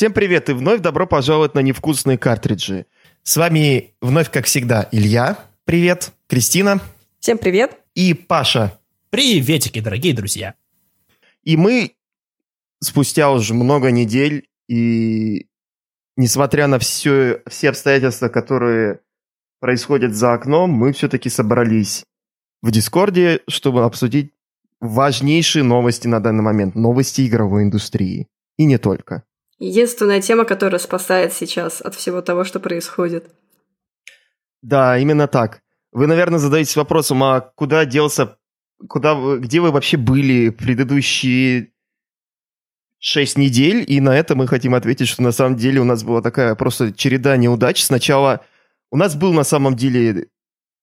Всем привет и вновь добро пожаловать на невкусные картриджи. С вами вновь, как всегда, Илья. Привет. Кристина. Всем привет. И Паша. Приветики, дорогие друзья. И мы спустя уже много недель и несмотря на все, все обстоятельства, которые происходят за окном, мы все-таки собрались в Дискорде, чтобы обсудить важнейшие новости на данный момент, новости игровой индустрии. И не только. Единственная тема, которая спасает сейчас от всего того, что происходит. Да, именно так. Вы, наверное, задаетесь вопросом, а куда делся, куда, где вы вообще были предыдущие шесть недель? И на это мы хотим ответить, что на самом деле у нас была такая просто череда неудач. Сначала у нас был на самом деле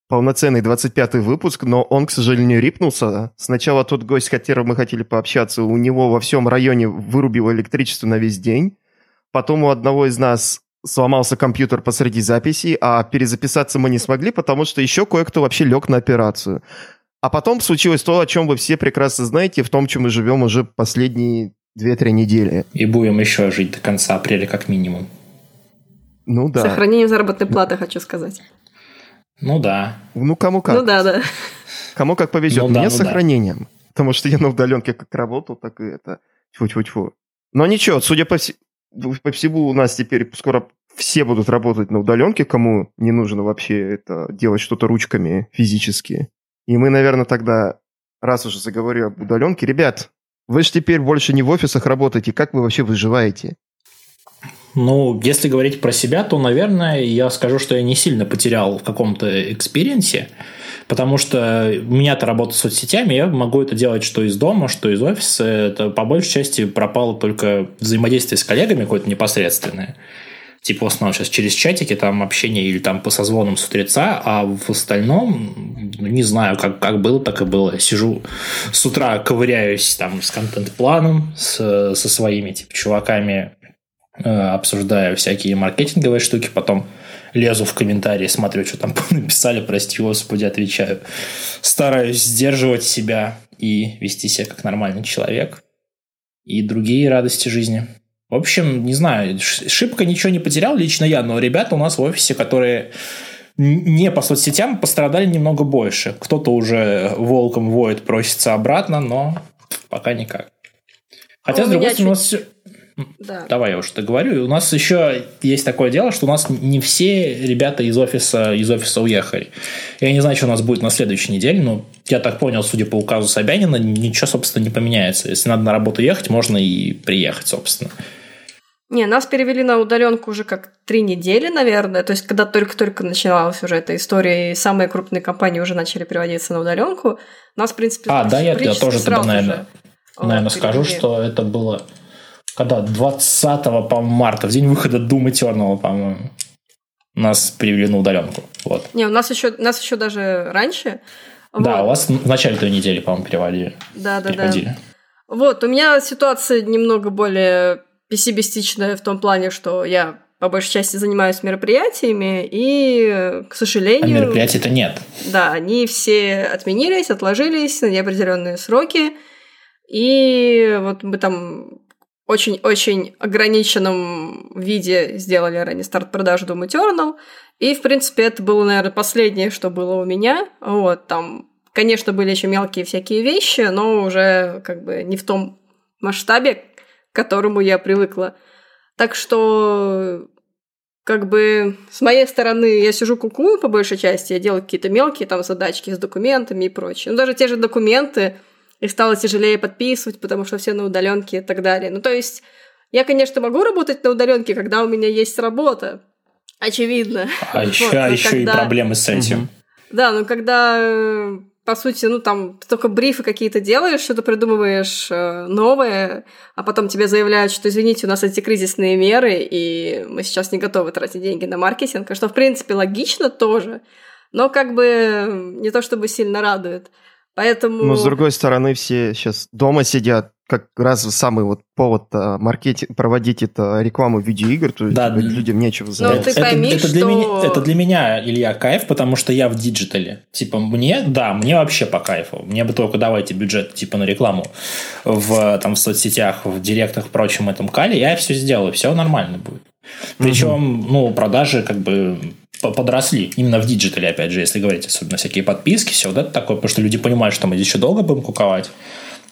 полноценный 25-й выпуск, но он, к сожалению, рипнулся. Сначала тот гость, с которым мы хотели пообщаться, у него во всем районе вырубило электричество на весь день. Потом у одного из нас сломался компьютер посреди записи, а перезаписаться мы не смогли, потому что еще кое-кто вообще лег на операцию. А потом случилось то, о чем вы все прекрасно знаете, в том, чем мы живем уже последние 2-3 недели. И будем еще жить до конца апреля как минимум. Ну да. Сохранение заработной платы, хочу сказать. Ну да. Ну кому как. Ну да, да. Кому как повезет. Ну, да, Мне ну с сохранением. Да. Потому что я на удаленке как работал, так и это. Тьфу-тьфу-тьфу. Но ничего, судя по, вс... по всему, у нас теперь скоро все будут работать на удаленке, кому не нужно вообще это делать что-то ручками физически. И мы, наверное, тогда, раз уже заговорю об удаленке, ребят, вы же теперь больше не в офисах работаете, как вы вообще выживаете? Ну, если говорить про себя, то, наверное, я скажу, что я не сильно потерял в каком-то экспириенсе, потому что у меня-то работа с соцсетями, я могу это делать что из дома, что из офиса. Это по большей части пропало только взаимодействие с коллегами какое-то непосредственное. Типа в основном сейчас через чатики, там общение или там по созвонам с утреца, а в остальном, ну, не знаю, как, как было, так и было. Сижу с утра, ковыряюсь там с контент-планом, с, со своими типа, чуваками обсуждаю всякие маркетинговые штуки, потом лезу в комментарии, смотрю, что там написали, прости господи, отвечаю. Стараюсь сдерживать себя и вести себя как нормальный человек. И другие радости жизни. В общем, не знаю, шибко ничего не потерял лично я, но ребята у нас в офисе, которые не по соцсетям, пострадали немного больше. Кто-то уже волком воет, просится обратно, но пока никак. Хотя, ну, с другой стороны, чуть... Да. Давай я уж это говорю. У нас еще есть такое дело, что у нас не все ребята из офиса, из офиса уехали. Я не знаю, что у нас будет на следующей неделе, но я так понял, судя по указу Собянина, ничего, собственно, не поменяется. Если надо на работу ехать, можно и приехать, собственно. Не, нас перевели на удаленку уже как три недели, наверное. То есть, когда только-только начиналась уже эта история, и самые крупные компании уже начали переводиться на удаленку, нас, в принципе, А, да, я, я тоже тогда, наверное, наверное скажу, что это было когда 20 по марта, в день выхода Doom Eternal, по-моему, нас привели на удаленку. Вот. Не, у нас еще, нас еще даже раньше. Да, вот. у вас в начале той недели, по-моему, переводили. Да, да, переводили. да. Вот, у меня ситуация немного более пессимистичная в том плане, что я по большей части занимаюсь мероприятиями, и, к сожалению... А мероприятий-то нет. Да, они все отменились, отложились на неопределенные сроки, и вот мы там очень-очень ограниченном виде сделали ранее старт продажи Doom Eternal. И, в принципе, это было, наверное, последнее, что было у меня. Вот, там, конечно, были еще мелкие всякие вещи, но уже как бы не в том масштабе, к которому я привыкла. Так что как бы с моей стороны я сижу кукую по большей части, я делаю какие-то мелкие там задачки с документами и прочее. Ну, даже те же документы, их стало тяжелее подписывать, потому что все на удаленке и так далее. Ну, то есть, я, конечно, могу работать на удаленке, когда у меня есть работа. Очевидно. А вот, еще, а еще когда... и проблемы с этим. Угу. Да, ну когда по сути, ну там ты только брифы какие-то делаешь, что-то придумываешь э, новое, а потом тебе заявляют, что извините, у нас эти кризисные меры, и мы сейчас не готовы тратить деньги на маркетинг, что в принципе логично тоже, но как бы не то чтобы сильно радует. Поэтому... Но с другой стороны, все сейчас дома сидят, как раз самый вот повод маркетинг, проводить это рекламу видеоигр, то да, есть, людям нечего. Ну, ты пойми, это, это, что... для меня, это для меня, Илья, кайф, потому что я в диджитале. Типа, мне, да, мне вообще по кайфу. Мне бы только давайте бюджет, типа, на рекламу в, там, в соцсетях, в директах, прочем этом кале, я все сделаю, все нормально будет. Причем, угу. ну, продажи как бы подросли. Именно в диджитале, опять же, если говорить, особенно всякие подписки, все вот это такое, потому что люди понимают, что мы здесь еще долго будем куковать.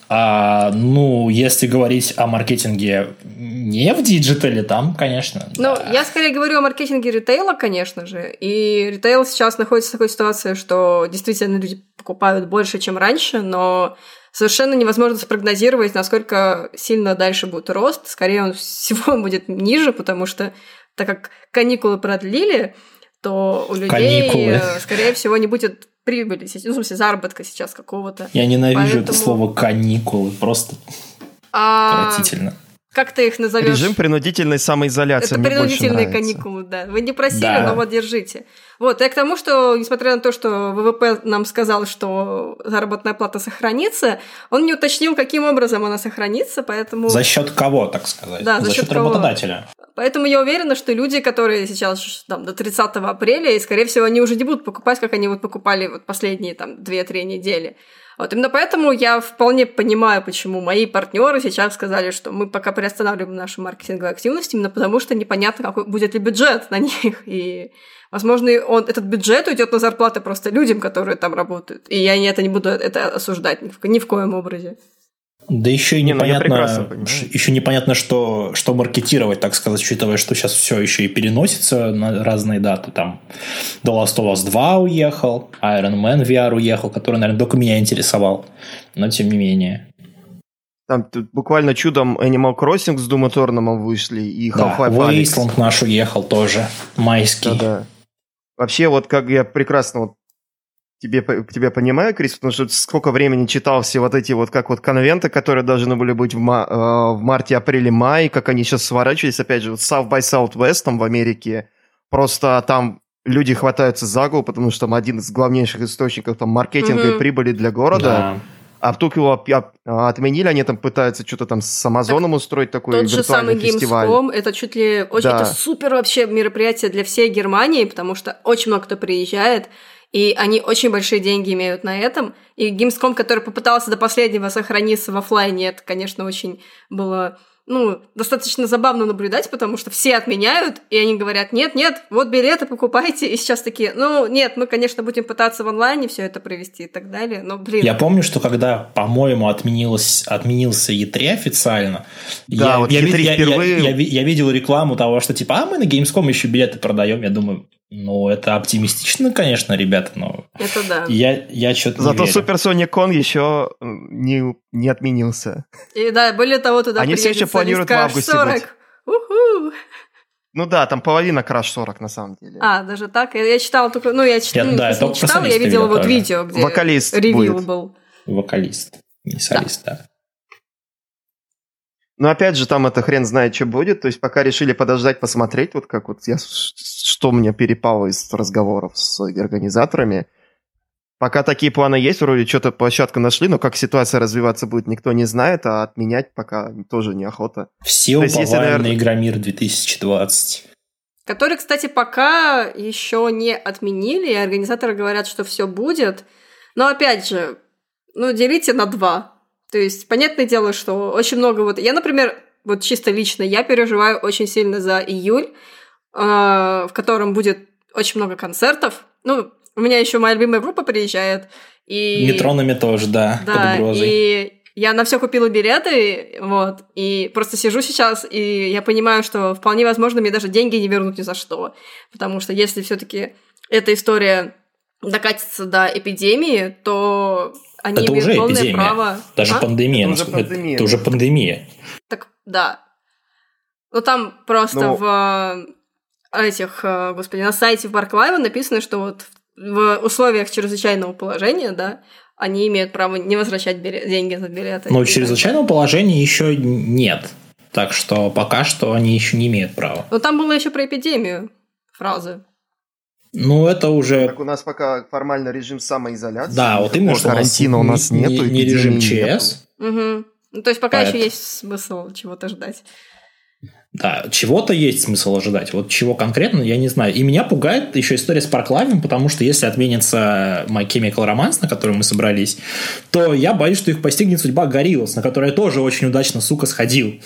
А, ну, если говорить о маркетинге не в диджитале, там, конечно. Ну, да. я скорее говорю о маркетинге ритейла, конечно же. И ритейл сейчас находится в такой ситуации, что действительно люди покупают больше, чем раньше, но совершенно невозможно спрогнозировать, насколько сильно дальше будет рост. Скорее, он всего будет ниже, потому что так как каникулы продлили, то у людей, каникулы. Э, скорее всего, не будет прибыли, ну, в смысле, заработка сейчас какого-то. Я ненавижу Поэтому... это слово каникулы, просто а... отвратительно. Как ты их назовешь? Режим принудительной самоизоляции. Это принудительные каникулы, да. Вы не просили, да. но вот держите. Вот, и к тому, что, несмотря на то, что ВВП нам сказал, что заработная плата сохранится, он не уточнил, каким образом она сохранится, поэтому... За счет кого, так сказать? Да, за, за счет, счет работодателя. Поэтому я уверена, что люди, которые сейчас там, до 30 апреля, и, скорее всего, они уже не будут покупать, как они вот покупали вот последние там 2-3 недели. Вот именно поэтому я вполне понимаю, почему мои партнеры сейчас сказали, что мы пока приостанавливаем нашу маркетинговую активность, именно потому что непонятно, какой будет ли бюджет на них. И, возможно, он, этот бюджет уйдет на зарплаты просто людям, которые там работают. И я это не буду это осуждать ни в, ни в коем образе. Да еще и не, ну, непонятно, ну еще непонятно, что, что маркетировать, так сказать, учитывая, что сейчас все еще и переносится на разные даты. Там The Last of Us 2 уехал, Iron Man VR уехал, который, наверное, только меня интересовал, но тем не менее. Там тут буквально чудом Animal Crossing с Doom Eternal вышли, и Half-Life да, Wasteland наш уехал тоже, майский. Да-да. Вообще, вот как я прекрасно вот тебе, тебя понимаю, Крис, потому что сколько времени читал все вот эти вот как вот конвенты, которые должны были быть в, ма- э, в марте, апреле, мае, как они сейчас сворачивались, опять же, вот South by Southwest там в Америке, просто там люди хватаются за голову, потому что там один из главнейших источников там маркетинга mm-hmm. и прибыли для города. Да. А вдруг его отменили, они там пытаются что-то там с Амазоном так устроить такой тот же самый фестиваль. Gamescom, это чуть ли очень, да. это супер вообще мероприятие для всей Германии, потому что очень много кто приезжает. И они очень большие деньги имеют на этом. И Gamescom, который попытался до последнего сохраниться в офлайне, это, конечно, очень было ну, достаточно забавно наблюдать, потому что все отменяют, и они говорят, нет, нет, вот билеты покупайте, и сейчас такие, ну, нет, мы, конечно, будем пытаться в онлайне все это провести и так далее, но, блин. Я помню, что когда, по-моему, отменилось, отменился E3 официально, да, я, вот я, E3 я, впервые... Я, я, я видел рекламу того, что типа, а мы на Gamescom еще билеты продаем, я думаю, ну, это оптимистично, конечно, ребята, но... Это да. Я, я что-то Зато Super Sonic Con еще не, не отменился. И да, более того, туда Они все еще планируют в августе 40. быть. Уху! Ну да, там половина Crash 40 на самом деле. А, даже так? Я, я читала только... Ну, я, чит... я, ну, да, я не читала, я видела вот тоже. видео, где Вокалист ревью будет. был. Вокалист, не солист, да. да. Но опять же, там это хрен знает, что будет. То есть пока решили подождать, посмотреть, вот как вот я, что мне перепало из разговоров с организаторами. Пока такие планы есть, вроде что-то площадку нашли, но как ситуация развиваться будет, никто не знает, а отменять пока тоже неохота. Все уповали есть, наверное... на Игромир 2020. Который, кстати, пока еще не отменили, и организаторы говорят, что все будет. Но опять же, ну, делите на два. То есть, понятное дело, что очень много вот... Я, например, вот чисто лично, я переживаю очень сильно за июль, э, в котором будет очень много концертов. Ну, у меня еще моя любимая группа приезжает. И... Метронами тоже, да, да под и я на все купила билеты, вот, и просто сижу сейчас, и я понимаю, что вполне возможно мне даже деньги не вернут ни за что. Потому что если все-таки эта история докатится до эпидемии, то они это имеют уже полное эпидемия. право... Даже а? пандемия. Это уже пандемия. Это, это уже пандемия. Так, да. Ну, там просто Но... в э, этих, э, господи, на сайте в Барклайва написано, что вот в условиях чрезвычайного положения, да, они имеют право не возвращать билет, деньги за билеты. Но чрезвычайного положения еще нет. Так что пока что они еще не имеют права. Но там было еще про эпидемию фразы. Ну, это уже... Так у нас пока формально режим самоизоляции. Да, вот именно, что карантина у нас, у нас нету. Не, не режим ЧС. Угу. Ну, то есть пока Поэт. еще есть смысл чего-то ждать. Да, чего-то есть смысл ожидать. Вот чего конкретно, я не знаю. И меня пугает еще история с Парклавием, потому что если отменится My Chemical Romance, на который мы собрались, то я боюсь, что их постигнет судьба Гориллас, на которой я тоже очень удачно, сука, сходил.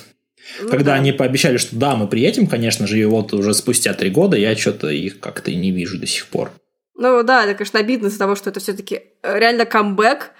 Ну Когда да. они пообещали, что да, мы приедем, конечно же, и вот уже спустя три года я что-то их как-то и не вижу до сих пор. Ну да, это, конечно, обидно из-за того, что это все-таки реально камбэк,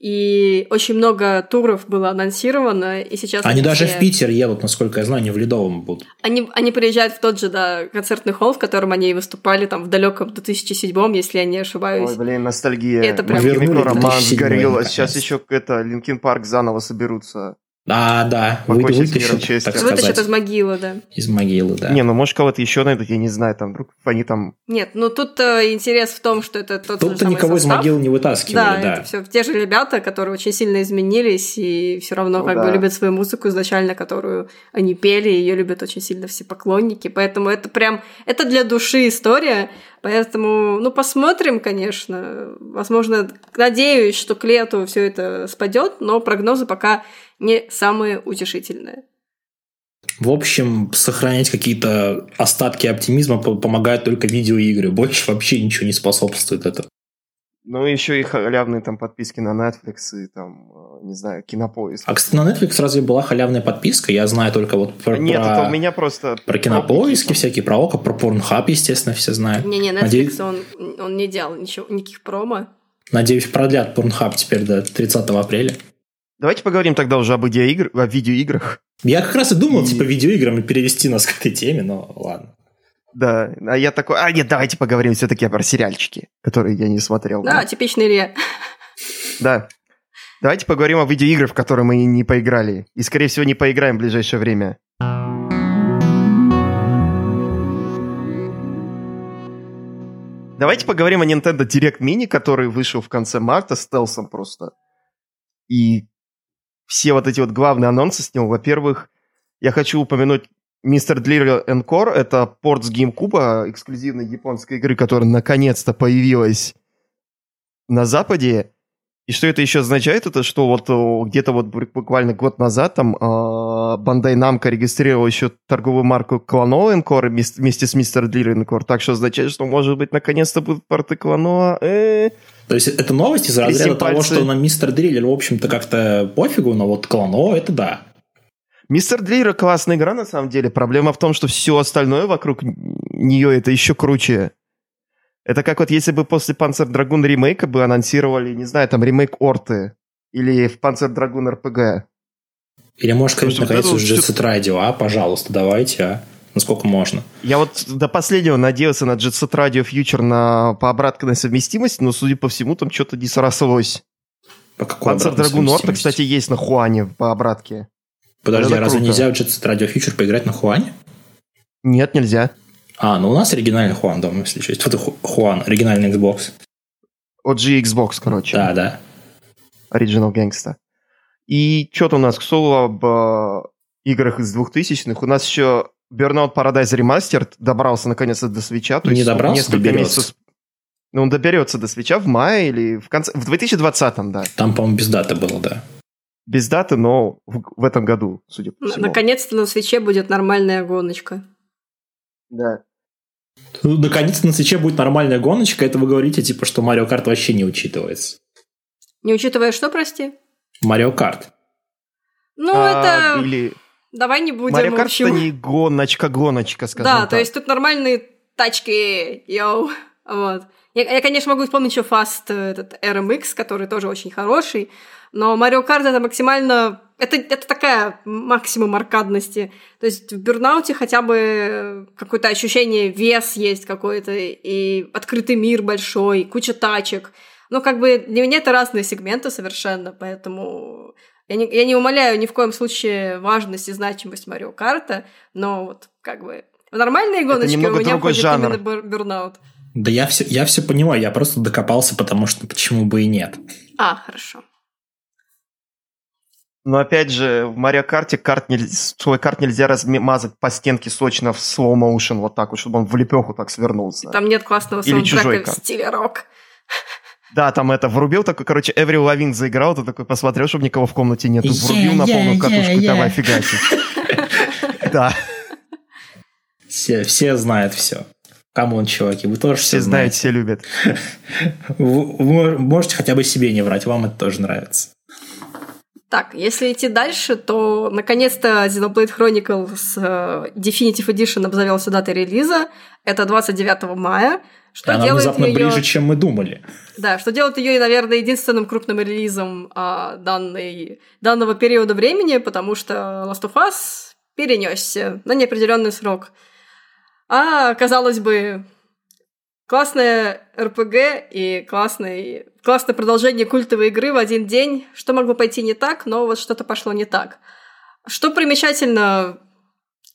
и очень много туров было анонсировано, и сейчас... Они даже все- в Питер едут, насколько я знаю, не в Ледовом будут. Они, они приезжают в тот же, да, концертный холл, в котором они и выступали там в далеком 2007 если я не ошибаюсь. Ой, блин, ностальгия. Это прям- Вернули Вернули роман 2007 сгорел. наконец. Сейчас еще это Linkin Park заново соберутся. А, да, вы, вытащат, честью. так Вытащат сказать, из могилы, да. из могилы, да. Не, ну может кого-то еще найдут, я не знаю, там вдруг они там... Нет, ну тут э, интерес в том, что это тот же Тут-то никого из состав. могил не вытаскивали, Да, да. это все те же ребята, которые очень сильно изменились и все равно Ну как да. бы любят свою музыку изначально, которую они пели, ее любят очень сильно все поклонники, поэтому это прям это для души история, поэтому ну посмотрим, конечно, возможно, надеюсь, что к лету все это спадет, но прогнозы пока не самые утешительные. В общем, сохранять какие-то остатки оптимизма по- помогают только видеоигры. Больше вообще ничего не способствует этому. Ну, еще и халявные там подписки на Netflix и там, э, не знаю, Кинопоиск. А, кстати, на Netflix разве была халявная подписка? Я знаю только вот про, Нет, про, это у меня просто... про кинопоиски всякие, про Око, про Pornhub, естественно, все знают. Не-не, Netflix, Надеюсь- он, он не делал ничего, никаких промо. Надеюсь, продлят Pornhub теперь до 30 апреля. Давайте поговорим тогда уже об, видеоигр... о видеоиграх. Я как раз и думал, И- типа, видеоиграми перевести нас к этой теме, но ладно. Да, а я такой, а нет, давайте поговорим все-таки про сериальчики, которые я не смотрел. Да, типичный Илья. Да. Давайте поговорим о видеоиграх, в которые мы не поиграли. И, скорее всего, не поиграем в ближайшее время. Давайте поговорим о Nintendo Direct Mini, который вышел в конце марта стелсом просто. И все вот эти вот главные анонсы с него. Во-первых, я хочу упомянуть Mr. Driller Encore. Это порт с GameCube, эксклюзивной японской игры, которая наконец-то появилась на Западе. И что это еще означает? Это что вот о, где-то вот бу- буквально год назад там а, Bandai Namco регистрировал еще торговую марку Клоно Encore вместе с Mr. Driller Encore. Так что означает, что может быть наконец-то будут порты Клоно. Э, То есть это новость из разряда того, что на Мистер Дриллер, в общем-то, как-то пофигу, но вот клоно, это да. Мистер Дриллер классная игра на самом деле. Проблема в том, что все остальное вокруг нее это еще круче. Это как вот если бы после Panzer Dragoon ремейка бы анонсировали, не знаю, там ремейк Орты или в Panzer Dragoon RPG. Или что вот наконец, уже Jet Set Radio, а, пожалуйста, давайте, а. Насколько можно. Я вот до последнего надеялся на Jet Set Radio Future на, по обратной совместимости, но, судя по всему, там что-то не срослось. По какой Panzer Dragoon Orta, кстати, есть на Хуане по обратке. Подожди, а разве круто. нельзя в Jet Set Radio Future поиграть на Хуане? Нет, нельзя. А, ну у нас оригинальный Хуан дома, если что. Это Ху- Хуан, оригинальный Xbox. OG Xbox, короче. Да, да. Original Gangsta. И что-то у нас, к слову, об э, играх из 2000-х. У нас еще Burnout Paradise Remastered добрался наконец-то до свеча. То Не есть добрался, несколько доберется. месяцев. Ну, он доберется до свеча в мае или в конце... В 2020-м, да. Там, по-моему, без даты было, да. Без даты, но в, в этом году, судя по всему. Наконец-то на свече будет нормальная гоночка. Да. Ну, Наконец-то на свече будет нормальная гоночка. Это вы говорите, типа, что Марио Карт вообще не учитывается. Не учитывая что, прости? Марио Карт. Ну, А, это... Или Давай не будем, Марио Карт общем. это не гоночка-гоночка, скажем Да, так. то есть тут нормальные тачки, йоу. Вот. Я, я, конечно, могу вспомнить еще Fast э, этот RMX, который тоже очень хороший, но Mario Kart это максимально... Это, это такая максимум аркадности. То есть в Бернауте хотя бы какое-то ощущение, вес есть какой-то, и открытый мир большой, куча тачек. Ну, как бы для меня это разные сегменты совершенно, поэтому я не, я не умоляю ни в коем случае важность и значимость Марио Карта, но вот как бы в нормальные гоночки немного у меня другой ходит жанр. именно бер- Бернаут. Да я все, я все понимаю, я просто докопался, потому что почему бы и нет. А, хорошо. Но опять же, в Марио Карте карт нель- свой карт нельзя размазать по стенке сочно в slow motion, вот так вот, чтобы он в лепеху так свернулся. Там нет классного Или чужой саундтрека в стиле рок. Да, там это, врубил такой, короче, Эври Лавин заиграл, ты такой посмотрел, чтобы никого в комнате нет, Yeah, врубил на полную yeah, катушку, yeah. давай фигачить. Да, Все, все знают все. Come on, чуваки, вы тоже все знают, все любят. Вы, вы можете хотя бы себе не врать, вам это тоже нравится. Так, если идти дальше, то наконец-то Xenoblade Chronicles э, Definitive Edition обзавелся датой релиза. Это 29 мая. Что она делает внезапно её- ближе, чем мы думали. Да, что делает ее, наверное, единственным крупным релизом а, данной, данного периода времени, потому что Last of Us перенесся на неопределенный срок. А, казалось бы, классная РПГ и классный, классное продолжение культовой игры в один день. Что могло пойти не так, но вот что-то пошло не так. Что примечательно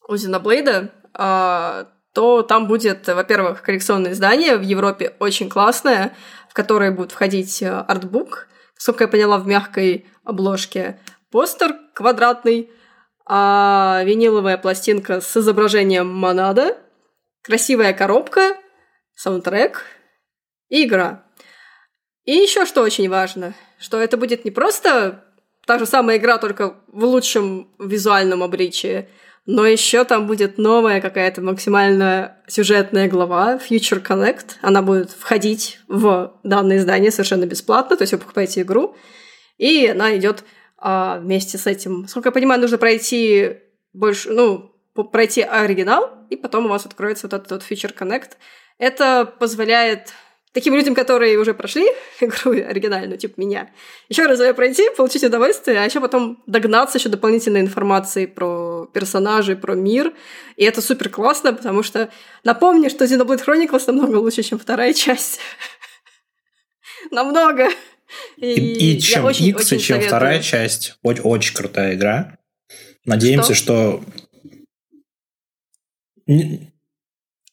у Xenoblade, а, то там будет, во-первых, коллекционное издание в Европе очень классное, в которое будет входить э, артбук, сколько я поняла, в мягкой обложке, постер квадратный, а виниловая пластинка с изображением Монада, красивая коробка, саундтрек и игра. И еще что очень важно, что это будет не просто та же самая игра, только в лучшем визуальном обличии, но еще там будет новая какая-то максимально сюжетная глава Future Connect. Она будет входить в данное издание совершенно бесплатно, то есть вы покупаете игру, и она идет а, вместе с этим. Сколько я понимаю, нужно пройти больше, ну, пройти оригинал, и потом у вас откроется вот этот вот Future Connect. Это позволяет таким людям, которые уже прошли игру оригинальную, типа меня, еще раз ее пройти, получить удовольствие, а еще потом догнаться еще дополнительной информацией про персонажей, про мир. И это супер классно, потому что напомню, что Xenoblade Chronicles намного лучше, чем вторая часть. Намного. И, и я чем очень- X, и очень чем советую. вторая часть. Очень, очень крутая игра. Надеемся, что... Не-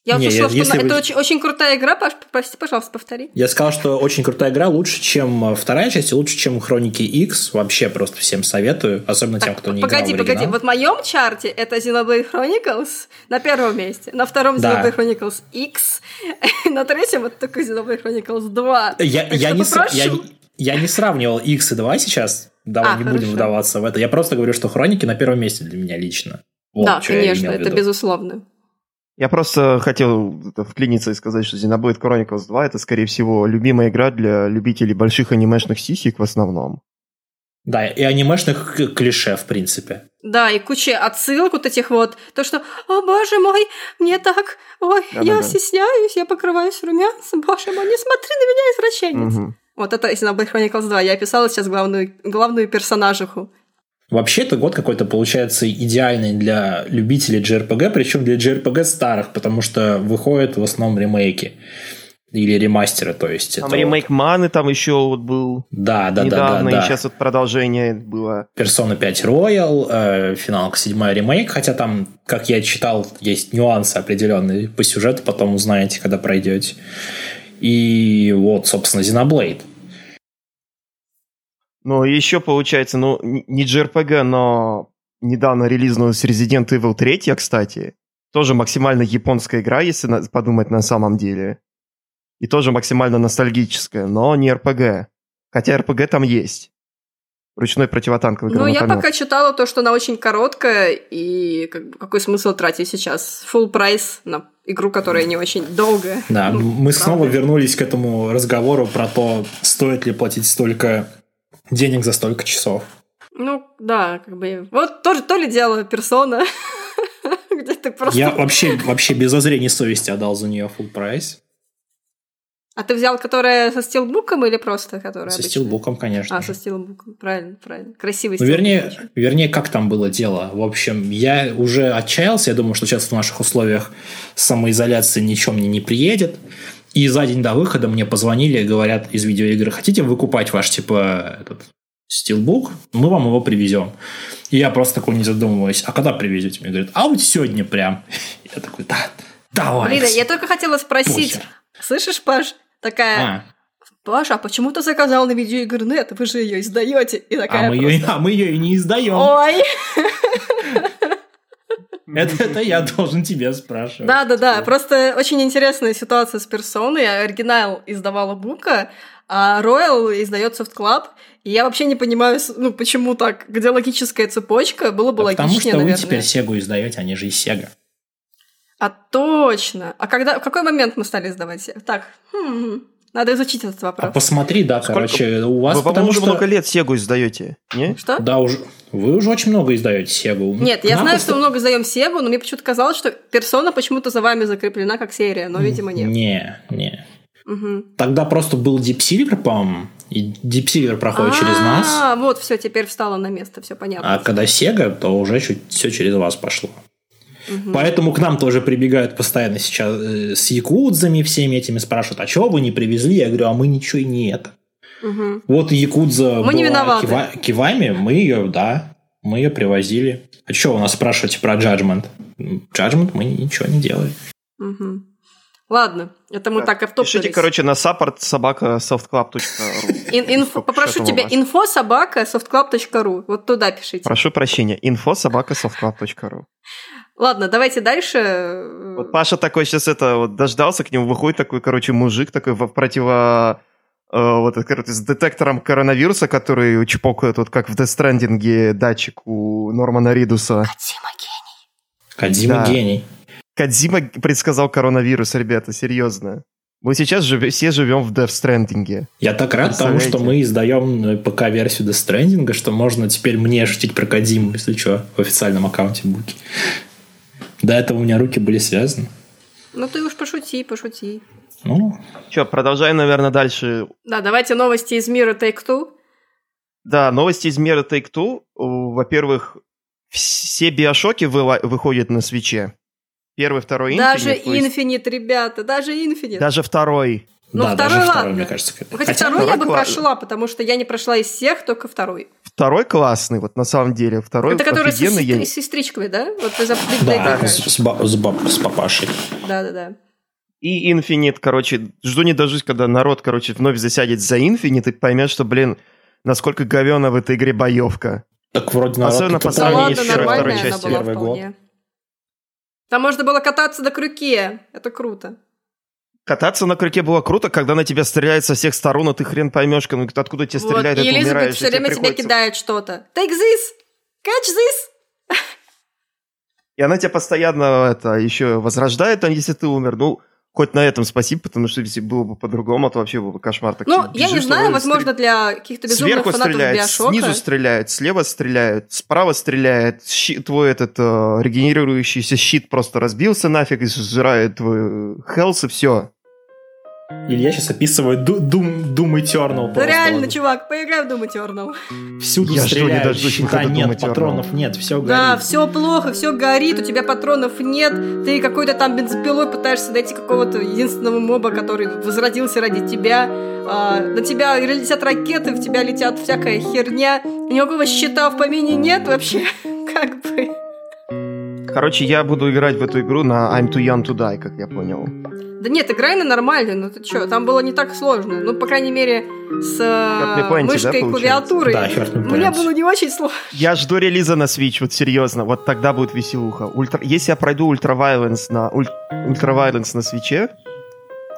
Я Не, услышала, я- что вы- это очень, очень крутая игра. Паш, прости, пожалуйста, повтори. Я сказал, что очень крутая игра, лучше, чем э, вторая часть, лучше, чем Хроники X. Вообще просто всем советую, особенно тем, Так, кто не погоди, играл погоди. оригинал. Вот в моем чарте это Xenoblade Chronicles на первом месте, на втором Да. Xenoblade Chronicles X, на третьем вот только Xenoblade Chronicles 2. Я, Так я, не, попрошу. я, я не сравнивал X и 2 сейчас. Давай А, не будем хорошо. вдаваться в это. Я просто говорю, что Хроники на первом месте для меня лично. Вот да, конечно, это безусловно. Я просто хотел вклиниться и сказать, что Xenoblade Chronicles 2 это, скорее всего, любимая игра для любителей больших анимешных сисек в основном. Да, и анимешных клише, в принципе. Да, и куча отсылок вот этих вот, то, что, о боже мой, мне так, ой, я Да-да-да. стесняюсь, я покрываюсь румянцем, боже мой, не смотри на меня, извращенец. Мгм. Вот это Xenoblade Chronicles 2, я описала сейчас главную, главную персонажиху. Вообще, это год какой-то получается идеальный для любителей JRPG, причем для JRPG старых, потому что выходят в основном ремейки или ремастеры, то есть Там ремейк Маны там еще вот был Да, да, да, недавно, да, да. и сейчас вот продолжение было. Persona 5 Royal, э, финалка 7 ремейк, хотя там, как я читал, есть нюансы определенные по сюжету, потом узнаете, когда пройдете. И вот, собственно, Xenoblade. Ну, еще получается, ну, не JRPG, но недавно релизнулась Resident Evil 3, кстати. Тоже максимально японская игра, если на- подумать на самом деле. И тоже максимально ностальгическая, но не RPG. Хотя RPG там есть. Ручной противотанковый Ну, я пока читала то, что она очень короткая, и как бы, какой смысл тратить сейчас full прайс на игру, которая не очень долгая. Да, Ну, мы правда. снова вернулись к этому разговору про то, стоит ли платить столько денег за столько часов. Ну, да, как бы... Вот тоже то ли дело персона, где ты просто... Я вообще, вообще без зазрения совести отдал за нее full прайс. А ты взял, которая со стилбуком или просто которая Со обычная? стилбуком, конечно. А, со стилбуком, правильно, правильно. Красивый Ну, стилбук вернее, очень. вернее, как там было дело. В общем, я уже отчаялся. Я думаю, что сейчас в наших условиях самоизоляции ничего мне не приедет. И за день до выхода мне позвонили и говорят из видеоигры, хотите выкупать ваш, типа, этот стилбук? Мы вам его привезем. И я просто такой не задумываюсь, а когда привезете? Мне говорят, а вот сегодня прям. Я такой, да, давай. Блин, я только хотела спросить. Похер. Слышишь, Паш? Такая, А, Паша, а почему ты заказал на видеоигры.нет? Вы же ее издаете. И а такая мы ее, просто, а мы ее и не издаем. Ой, Это, это я должен тебе спрашивать. Да, да, да. Просто очень интересная ситуация с персоной. Оригинал издавала Бука, а Royal издает Soft Club. И я вообще не понимаю, ну, почему так, где логическая цепочка, было бы Да логичнее, Потому что наверное. вы теперь Сегу издаете, они же из Сега. А точно. А когда, в какой момент мы стали издавать? Так, хм, надо изучить этот А вопрос. посмотри, да, Сколько- короче, у вас Вы, потому что... много лет Сегу издаете, не? Что? Да, уже. Вы уже очень много издаете Сегу. Нет, я знаю, что мы много издаем Сегу, но мне почему-то казалось, что персона почему-то за вами закреплена как серия, но, видимо, нет. Не, не. Мгм. Тогда просто был Deep Silver, по-моему, и Deep Silver проходит через нас. А, вот, все, теперь встало на место, все понятно. А когда Сега, то уже все через вас пошло. Поэтому к нам тоже прибегают постоянно сейчас э, с якудзами всеми этими, спрашивают, а чего вы не привезли? Я говорю, а мы ничего и нет. Мгм. Вот якудза Мы не была виноваты. кива- кивами, мы ее, да, мы ее привозили. А что вы нас спрашиваете про Judgment? Judgment мы ничего не делали. Мгм. Ладно, это мы так Пишите, автопнулись. короче, на support собака softclub.ru. Инфо- попрошу тебя, инфо собака softclub.ru. Вот туда пишите. Прошу прощения, info собака softclub.ru. Ладно, давайте дальше. Вот Паша такой сейчас это вот дождался, к нему выходит такой, короче, мужик такой в противо... э, вот, короче, с детектором коронавируса, который чпокает, вот как в Stranding датчик у Нормана Ридуса. Кодзима гений. Кадзима Да. гений. Кадзима предсказал коронавирус, ребята, серьезно. Мы сейчас живе- все живем в Death Stranding. Я так рад тому, что мы издаем э, ПК-версию Death Stranding, что можно теперь мне шутить про Кадзиму, если что, в официальном аккаунте Буки. До этого у меня руки были связаны. Ну ты уж пошути, пошути. Ну, Че, продолжаем, наверное, дальше. Да, давайте новости из мира Take-Two. Да, новости из мира Take-Two. Во-первых, все биошоки выла- выходят на свече. Первый, второй Даже Infinite, есть Infinite, ребята, даже Infinite. Даже второй. Ну, да, второй даже второй, ладно. мне кажется. Ну, Хотя, второй второй я бы класс- прошла, потому что я не прошла из всех, только второй. Второй классный, вот на самом деле. Второй Это который с, офигенный. я с сестричкой, да? Вот ты за Да, с, с ба- с баб- с папашей. Да-да-да. И Infinite, короче, жду не дождусь, когда народ, короче, вновь засядет за Infinite и поймет, что, блин, насколько говена в этой игре боевка. Так вроде народ Особенно по сравнению с первой, второй нормальная она частью. была Первый год. вполне. Там можно было кататься до крюке. Это круто. Кататься на крюке было круто, когда на тебя стреляют со всех сторон, и ты хрен поймешь, откуда тебе стреляют, И и ты Элизабет умираешь. все тебе время приходится- кидает что-то. Take this! Catch this! И она тебя постоянно это еще возрождает, там, если ты умер. Ну, хоть на этом спасибо, потому что если было бы по-другому, то вообще был бы кошмар. Так Ну, ты я не бежишь, знаю, возможно, для каких-то безумных Сверху фанатов стреляет, Биошока. снизу стреляет, слева стреляет, справа стреляет, щи- твой этот э, регенерирующийся щит просто разбился нафиг и сжирает твой хелс и все. Илья сейчас описывает Doom, Doom Eternal. Да просто. реально, Вот чувак, поиграй в Doom Eternal. Всюду Я жду не стреляют, дождусь щита Doom нет, Eternal. патронов нет, все Да, горит. все плохо, все горит, у тебя патронов нет, ты какой-то там бензопилой пытаешься найти какого-то единственного моба, который возродился ради тебя, а, на тебя летят ракеты, в тебя летят всякая херня, никакого щита в помине нет вообще, как бы. Короче, я буду играть в эту игру на I'm too young to die, как я понял. Да нет, играй на нормально, ну ты чё, там было не так сложно, ну, по крайней мере, с Me Plenty, да, мышкой и клавиатурой. Да, Мне было не очень сложно. Я жду релиза на Switch, вот серьезно, вот тогда будет веселуха. Ультра... Если я пройду Ultra Violence на, уль... Ultra Violence на свече,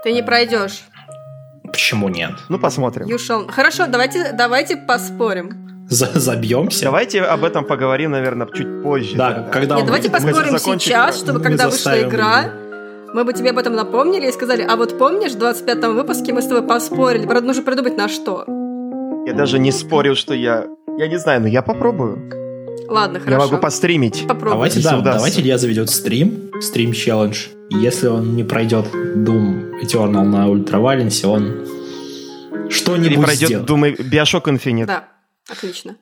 Ты не пройдешь. Почему нет? ну посмотрим. Shall- Хорошо, давайте, давайте поспорим. За- забьемся? Давайте об этом поговорим, наверное, чуть позже. Да, тогда. когда Нет, мы- давайте поспорим сейчас, чтобы Мы когда вышла игра, мы бы тебе об этом напомнили и сказали, а вот помнишь, в 25-м выпуске мы с тобой поспорили, правда, нужно придумать на что. Я даже не спорил, что я... Я не знаю, но я попробую. Ладно, Я хорошо. могу постримить. Попробуй. Давайте, да, удастся. давайте Илья заведет стрим, стрим челлендж. И Если он не пройдет Doom Eternal на ультраваленсе, он Или что-нибудь пройдет, сделает. думаю, Bioshock Infinite. Да, отлично.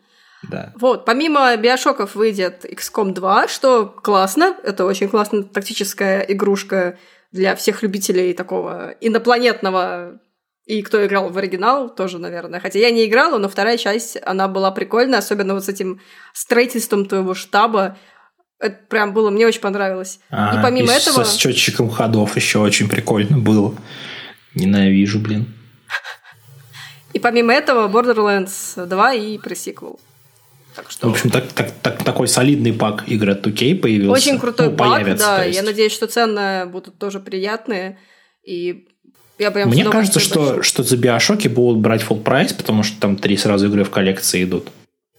Да. Вот, помимо Биошоков выйдет XCOM 2, что классно, это очень классная тактическая игрушка для всех любителей такого инопланетного и кто играл в оригинал, тоже, наверное. Хотя я не играла, но вторая часть, она была прикольная, особенно вот с этим строительством твоего штаба. Это прям было, мне очень понравилось. А, и помимо и этого... Со счетчиком ходов еще очень прикольно было. Ненавижу, блин. И помимо этого Borderlands 2 и пресиквел. Так что... В общем, так, так, так, такой солидный пак игры от 2K появился. Очень крутой ну, пак, появится, да. Я надеюсь, что цены будут тоже приятные. И я прям Мне кажется, что, что за Биошоки будут брать full прайс, потому что там три сразу игры в коллекции идут.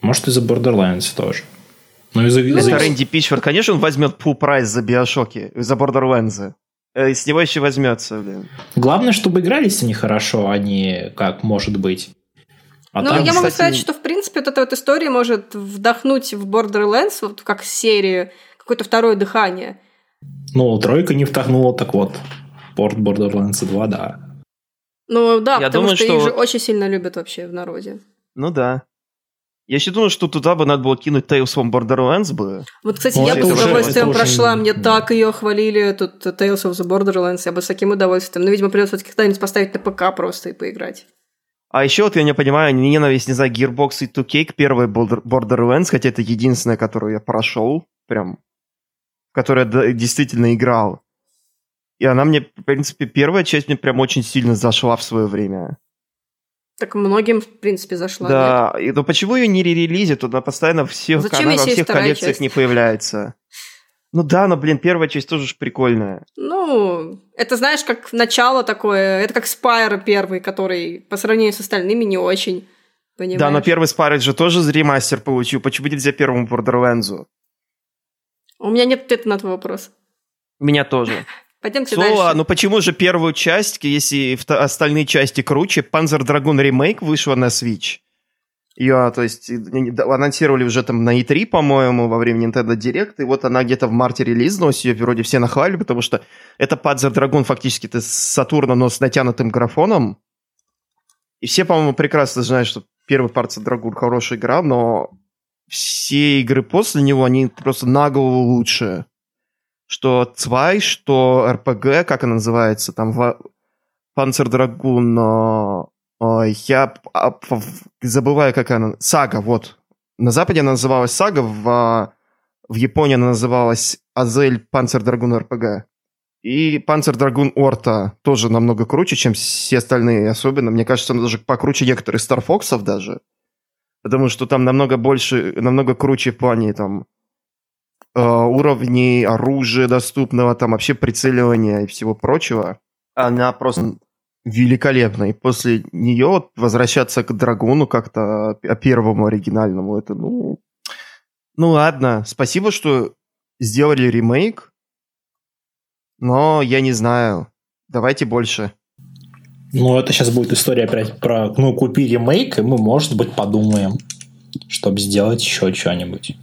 Может, и за Borderlands тоже. Ну, и за, за- Это Рэнди Пичфорд, конечно, он возьмет full прайс за Биошоки, за Borderlands. Э, С него еще возьмется, блин. Главное, чтобы игрались они хорошо, а не как может быть. А Ну, там, я могу кстати, сказать, что, в принципе, вот эта вот история может вдохнуть в Borderlands, вот как серию, какое-то второе дыхание. ну, тройка не втохнула, так вот. Порт Borderlands 2, да. Ну, да, Я потому думаю, что, что их же очень сильно любят вообще в народе. Ну да. Я еще думаю, что туда бы надо было кинуть Tales from Borderlands бы. Вот, кстати, Ну, я бы с удовольствием это уже- прошла, мне да. так ее хвалили, тут Tales of the Borderlands, я бы с таким удовольствием. Но, видимо, придется все-таки когда-нибудь поставить на ПК просто и поиграть. А еще вот я не понимаю, ненависть, не знаю, Gearbox и 2K к первой Border- Borderlands, хотя это единственная, которую я прошел, прям, в которой я д- действительно играл. И она мне, в принципе, первая часть мне прям очень сильно зашла в свое время. Так многим, в принципе, зашла. нет? да, и, но почему ее не ререлизят? Она постоянно всех, Зачем, она во всех коллекциях часть? не появляется. Ну да, но, блин, первая часть тоже ж прикольная. Ну, это, знаешь, как начало такое, это как Спайр первый, который по сравнению с остальными не очень. Понимаешь? Да, но первый Спаррет же тоже ремастер получил. Почему нельзя первому Borderlands? У меня нет ответа на твой вопрос. Меня тоже. Пойдемте Соло, дальше. ну почему же первую часть, если остальные части круче, Panzer Dragoon Remake вышла на Switch? Ее, то есть, анонсировали уже там на E3, по-моему, во время Nintendo Direct, и вот она где-то в марте релизнулась, ее вроде все нахвалили, потому что это Panzer Dragoon фактически это с Сатурна, но с натянутым графоном. И все, по-моему, прекрасно знают, что первый Panzer Dragoon хорошая игра, но все игры после него, они просто на голову лучше что Цвай, что РПГ, как она называется, там Panzer Dragoon, э, я а, забываю, как она, Сага, вот. На Западе она называлась Сага, в, а, в Японии она называлась Азель Panzer Dragoon РПГ. И Panzer Dragoon Орта тоже намного круче, чем все остальные. Особенно, мне кажется, она даже покруче некоторых Star Fox'ов даже. Потому что там намного больше, намного круче в плане там э, уровней оружия доступного, там вообще прицеливания и всего прочего. Она просто великолепна. И после нее вот возвращаться к Драгуну как-то а, первому оригинальному, это, ну... Ну ладно, спасибо, что сделали ремейк, но я не знаю. Давайте больше. Ну, это сейчас будет история опять про, ну, купи ремейк, и мы, может быть, подумаем, чтобы сделать еще что-нибудь.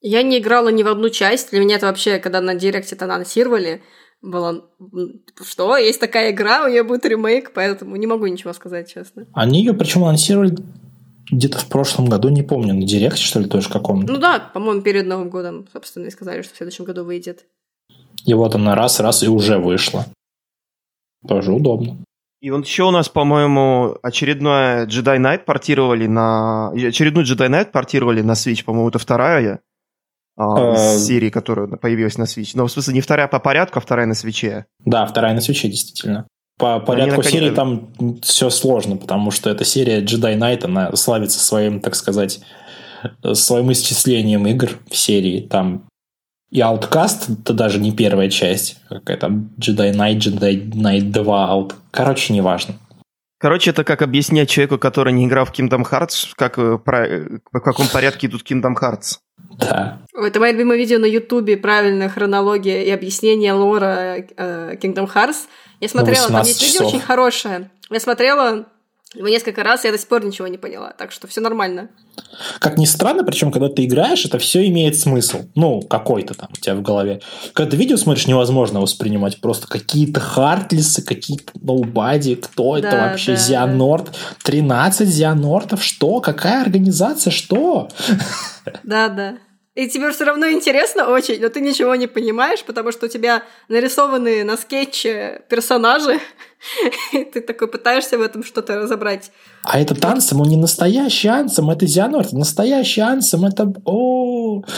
Я не играла ни в одну часть. Для меня это вообще, когда на Директе это анонсировали, было, м, что, есть такая игра, у нее будет ремейк, поэтому не могу ничего сказать, честно. Они ее, причем, анонсировали где-то в прошлом году, не помню, на Директе, что ли, тоже каком-то. Ну да, по-моему, перед Новым годом, собственно, и сказали, что в следующем году выйдет. И вот она раз-раз и уже вышла. Тоже удобно. И вот еще у нас, по-моему, очередное Jedi Knight портировали на... Очередную Jedi Knight портировали на Switch, по-моему, это вторая Э, из серии, которая появилась на Switch. Но, в смысле, не вторая по порядку, а вторая на свече. Да, вторая на свече, действительно. По порядку наконец- серии там все сложно, потому что эта серия Jedi Knight, она славится своим, так сказать, э, своим исчислением игр в серии. Там и Outcast, это даже не первая часть, какая-то Jedi Knight, Jedi Knight 2, Out... Короче, неважно. Короче, это как объяснять человеку, который не играл в Kingdom Hearts, как, э, про- э, в каком порядке идут Kingdom Hearts. Да. Это мое любимое видео на Ютубе, правильная хронология и объяснение лора э, Kingdom Hearts. Я смотрела, там 18 есть видео часов. очень хорошее. Я смотрела его несколько раз, я до сих пор ничего не поняла, так что все нормально. Как ни странно, причем, когда ты играешь, это все имеет смысл. Ну, какой-то там у тебя в голове. Когда ты видео смотришь, невозможно воспринимать. Просто какие-то хардлисы, какие-то ноубади. Кто это Да, вообще? да. Зианорт? 13 Зианортов? Что? Какая организация? Что? Да-да. И тебе все равно интересно очень, но ты ничего не понимаешь, потому что у тебя нарисованы на скетче персонажи, ты такой пытаешься в этом что-то разобрать. А этот Ансом, он не настоящий Ансом, это Зианорт. Настоящий Ансом, это... О!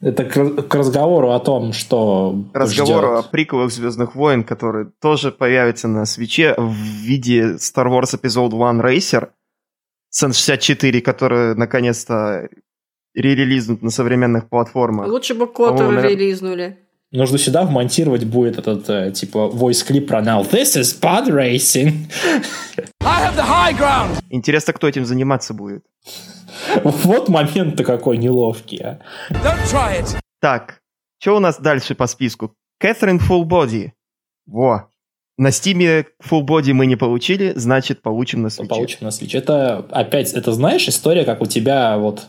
Это к к разговору о том, что Разговор о ждет. приквелах Звездных войн, который тоже появится на свече в виде Star Wars Episode One Racer Sun64, который наконец-то ререлизнут на современных платформах. Лучше бы Котор релизнули. Нужно сюда вмонтировать будет этот, э, типа, voice клип про Now This is pod racing. Интересно, кто этим заниматься будет. Вот момент-то какой неловкий, а. Так, что у нас дальше по списку? Кэтрин Full Body. Во. На стиме Full Body мы не получили, значит, получим на Switch. Получим на Switch. Это, опять, это знаешь, история, как у тебя вот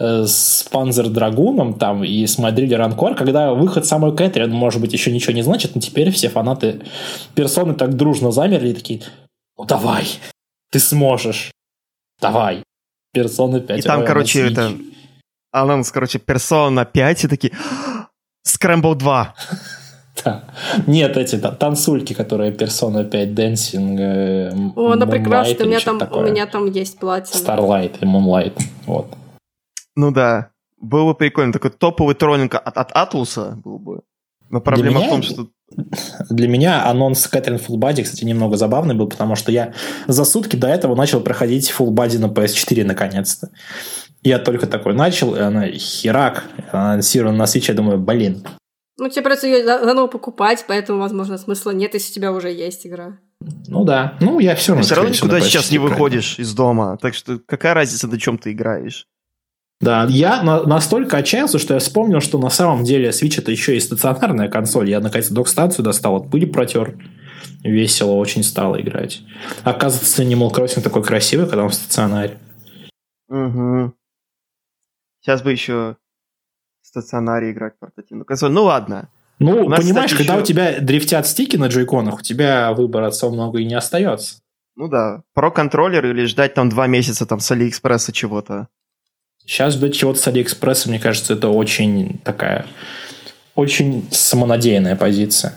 э, с Panzer Драгуном там и с Мадрили Ранкор, когда выход самой Кэтрин, может быть, еще ничего не значит, но теперь все фанаты персоны так дружно замерли и такие, ну давай, ты сможешь, давай. Персона 5. И там, короче, это... Анонс, короче, Persona 5 и такие... Scramble 2. Да. Нет, эти та- танцульки, которые Persona 5 Dancing, э, О, она прекрасна. У меня, там, у такое. меня там есть платье. Starlight и Moonlight. Вот. Ну да. Было бы прикольно. Такой топовый троллинг от, от Атлуса был бы. Но проблема меня- в том, что... Для меня анонс Кэтрин Full Body, кстати, немного забавный был, потому что я за сутки до этого начал проходить Full Body на PS4 наконец-то. Я только такой начал, и она херак, анонсирована на Switch, я думаю, блин, Ну, тебе придется ее заново покупать, поэтому, возможно, смысла нет, если у тебя уже есть игра. ну да, ну я все равно... Все равно никуда сейчас не PS4 пройду. выходишь из дома. Так что какая разница, на чем ты играешь? Да, я на- настолько отчаялся, что я вспомнил, что на самом деле Switch это еще и стационарная консоль. Я наконец док-станцию достал, от пыли протер. Весело очень стало играть. Оказывается, Animal Crossing такой красивый, когда он в стационаре. Угу. Сейчас бы еще стационаре играть в портативную консоль. Ну ладно. Ну, У нас, понимаешь, кстати, когда еще- у тебя дрифтят стики на джойконах, у тебя выбора особо много и не остается. Ну да. Про контроллер или ждать там два месяца там с Алиэкспресса чего-то. Сейчас ждать чего-то с Алиэкспресса, мне кажется, это очень такая, очень самонадеянная позиция.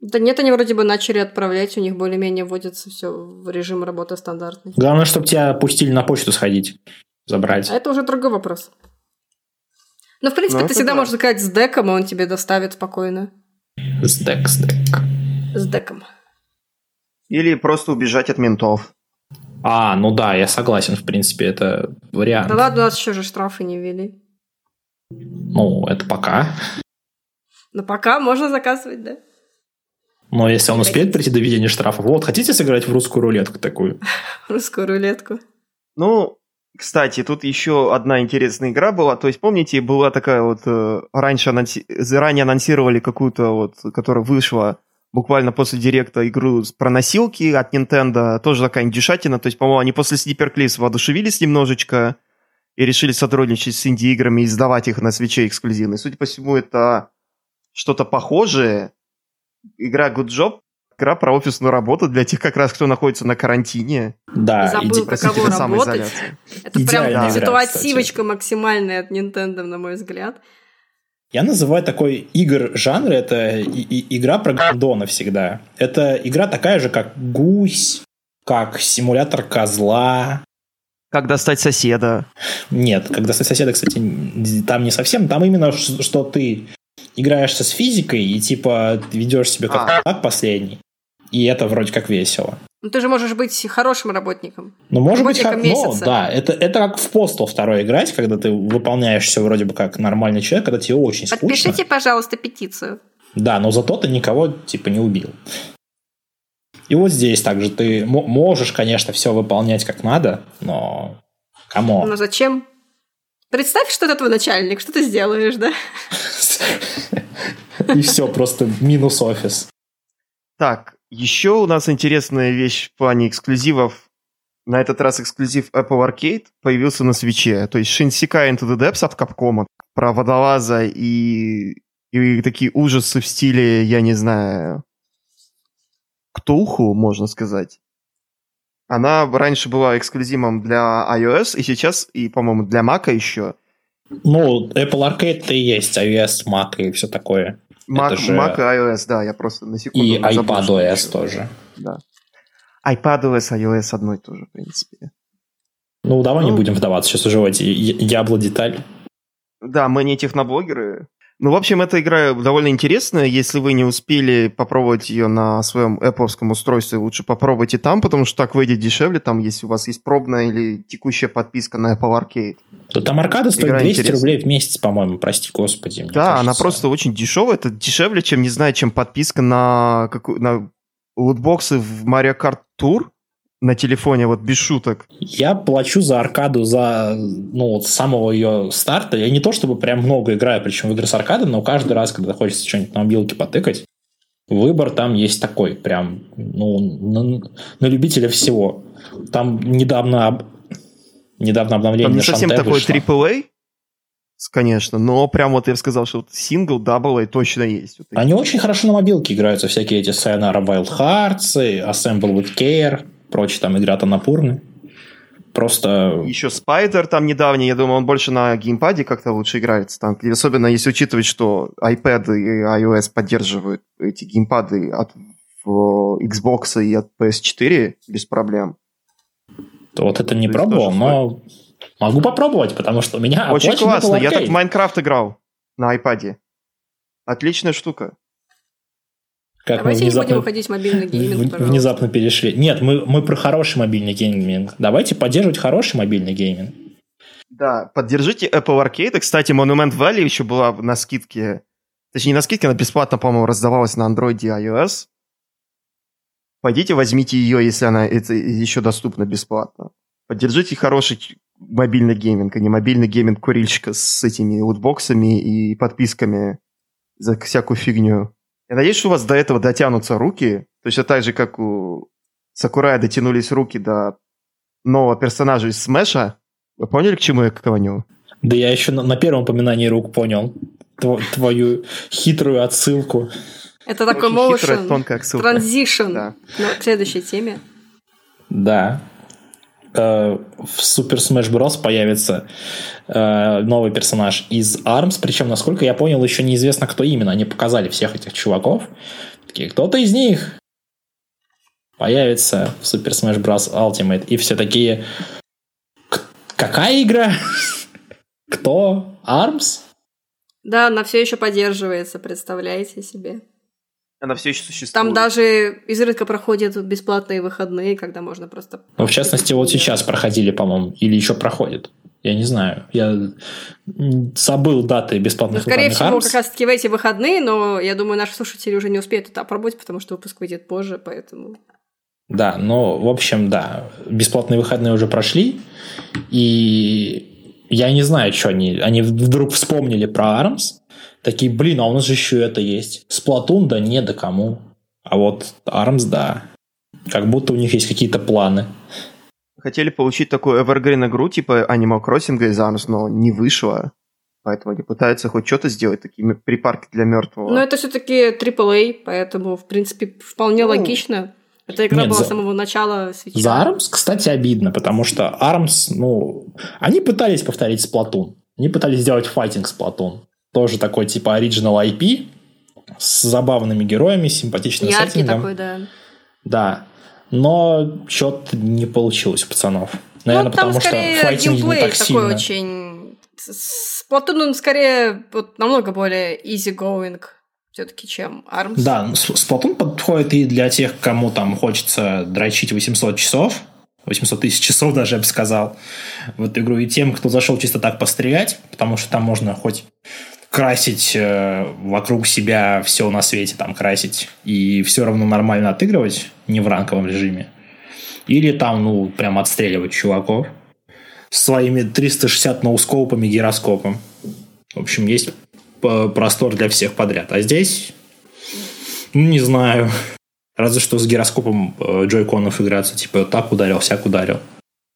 Да нет, они вроде бы начали отправлять, у них более-менее вводится все в режим работы стандартный. Главное, чтобы тебя пустили на почту сходить, забрать. А это уже другой вопрос. Ну, в принципе, Ну, ты это всегда да. можешь заказать с деком, и он тебе доставит спокойно. Сдэк, сдэк. С деком. Или просто убежать от ментов. А, ну да, я согласен, в принципе, это вариант. Да ладно, у нас еще же штрафы не ввели. Ну, это пока. Но пока можно заказывать, да? Но если он успеет прийти до введения штрафа, вот, хотите сыграть в русскую рулетку такую? Русскую рулетку. Ну, кстати, тут еще одна интересная игра была. То есть, помните, была такая вот... э, раньше анонси- заранее анонсировали какую-то вот, которая вышла буквально после директа игру про носилки от Nintendo. Тоже такая индюшатина. То есть, по-моему, они после Sniper Clips воодушевились немножечко и решили сотрудничать с инди-играми и издавать их на свече эксклюзивно. И, судя по всему, это что-то похожее. Игра Good Job. Игра про офисную работу для тех, как раз, кто находится на карантине. Да, Забыл, иди- как- Простите, Каково работать? Это Идеальная прям игра, ситуативочка максимальная от Nintendo, на мой взгляд. Я называю такой игр жанр, это и- и- игра про Гордона всегда. Это игра такая же, как Гусь, как симулятор козла. Как достать соседа. Нет, когда со- соседа, кстати, там не совсем, там именно что ты играешься с физикой и типа ведешь себя как А. так последний. И это вроде как весело. Ну, ты же можешь быть хорошим работником. Ну, может быть, как, Работником ну, месяца. да, это, это как в Postal второй играть, когда ты выполняешь все вроде бы как нормальный человек, когда тебе очень скучно. Подпишите, пожалуйста, петицию. Да, но зато ты никого типа не убил. И вот здесь также ты мо- можешь, конечно, все выполнять как надо, но кому? Но зачем? Представь, что это твой начальник, что ты сделаешь, да? И все, просто минус офис. Так, еще у нас интересная вещь в плане эксклюзивов. На этот раз эксклюзив Apple Arcade появился на свече. То есть Shinsekai Into the Depths от Capcom про водолаза и, и такие ужасы в стиле, я не знаю, Ктулху, можно сказать. Она раньше была эксклюзивом для iOS, и сейчас, и, по-моему, для Mac еще. Ну, Apple Arcade-то и есть, iOS, Mac и все такое. Mac, же- Mac и iOS, да, я просто на секунду И iPadOS тоже. Да. iPadOS, iOS одно и то же, в принципе. Ну, давай не Ну. будем вдаваться сейчас уже в эти я- ябло деталь. Да, мы не техноблогеры. Ну, в общем, эта игра довольно интересная. Если вы не успели попробовать ее на своем Apple устройстве, лучше попробуйте там, потому что так выйдет дешевле, там, если у вас есть пробная или текущая подписка на Apple Arcade. Да там аркада стоит игра 200 интересная. рублей в месяц, по-моему, прости господи. Да, кажется. она просто очень дешевая. Это дешевле, чем, не знаю, чем подписка на, какую, на лутбоксы в Mario Kart Tour на телефоне, вот без шуток. Я плачу за аркаду за, ну, вот с самого ее старта. Я не то чтобы прям много играю, причем в игры с аркадой, но каждый раз, когда хочется что-нибудь на мобилке потыкать, выбор там есть такой, прям, ну, на, на любителя всего. Там недавно, недавно обновление Там не совсем такой вышло. AAA, конечно, но прям вот я бы сказал, что вот single, double A точно есть. Вот Они очень хорошо на мобилке играются, всякие эти Sayonara Wild Hearts, Assemble with Care, прочие там игры от Анапурны. Просто... Еще Spider там недавний, я думаю, он больше на геймпаде как-то лучше играется. Там, особенно если учитывать, что iPad и iOS поддерживают эти геймпады от Xbox и от PS4 без проблем. То вот это не То пробовал, но могу попробовать, потому что у меня Очень классно, я так в Minecraft играл на iPad. Отличная штука. Как Давайте мы внезапно, не будем уходить в мобильный гейминг, пожалуйста. Внезапно перешли. Нет, мы, мы про хороший мобильный гейминг. Давайте поддерживать хороший мобильный гейминг. Да, поддержите Apple Arcade. Кстати, Monument Valley еще была на скидке. Точнее, не на скидке, она бесплатно, по-моему, раздавалась на Android и iOS. Пойдите, возьмите ее, если она это еще доступна бесплатно. Поддержите хороший мобильный гейминг, а не мобильный гейминг курильщика с этими лутбоксами и подписками за всякую фигню. Я надеюсь, что у вас до этого дотянутся руки. То есть, так же, как у Сакурая дотянулись руки до нового персонажа из Смеша. Вы поняли, к чему я клоню? Да я еще на, на первом упоминании рук понял Тв, твою хитрую отсылку. Это такой motion, transition да. к следующей теме. Да. Э, в Super Smash Bros. появится э, новый персонаж из ARMS, причем, насколько я понял, еще неизвестно, кто именно. Они показали всех этих чуваков. Такие, кто-то из них появится в Super Smash Bros. Ultimate. И все такие, какая игра? Кто? ARMS? Да, она все еще поддерживается, представляете себе. Она все еще существует. Там даже изредка проходят бесплатные выходные, когда можно просто... Ну, в частности, вот сейчас проходили, по-моему, или еще проходят. Я не знаю. Я забыл даты бесплатных ну, Скорее всего, Arms. как раз-таки в эти выходные, но я думаю, наши слушатели уже не успеют это опробовать, потому что выпуск выйдет позже, поэтому... Да, но, в общем, да, бесплатные выходные уже прошли, и я не знаю, что они... Они вдруг вспомнили про ARMS, Такие, блин, а у нас же еще это есть. Сплатун, да не, да кому. А вот Армс, да. Как будто у них есть какие-то планы. Хотели получить такую evergreen игру типа Animal Crossing из Arms, но не вышло. Поэтому они пытаются хоть что-то сделать, такими припарки для мертвого. Но это все-таки AAA, поэтому, в принципе, вполне ну, логично. Эта игра Нет, была за... с самого начала свеча. За ARMS, кстати, обидно, потому что ARMS, ну, они пытались повторить Splatoon. Они пытались сделать файтинг Splatoon. Тоже такой типа оригинал IP с забавными героями, симпатичным Яркий сеттингом. такой, да. Да. Но что-то не получилось у пацанов. Наверное, ну, потому что файтинг не так такой сильно. очень... Splatoon, он скорее вот, намного более easy-going все-таки, чем ARMS. Да, Splatoon подходит и для тех, кому там хочется дрочить 800 часов, 800 тысяч часов даже, я бы сказал, в эту игру, и тем, кто зашел чисто так пострелять, потому что там можно хоть красить э, вокруг себя все на свете, там красить, и все равно нормально отыгрывать, не в ранковом режиме. Или там, ну, прям отстреливать чуваков своими 360 ноускопами, гироскопом. В общем, есть простор для всех подряд. А здесь, ну, не знаю, разве что с гироскопом э, джойконов играться, типа, так ударил, всяк ударил.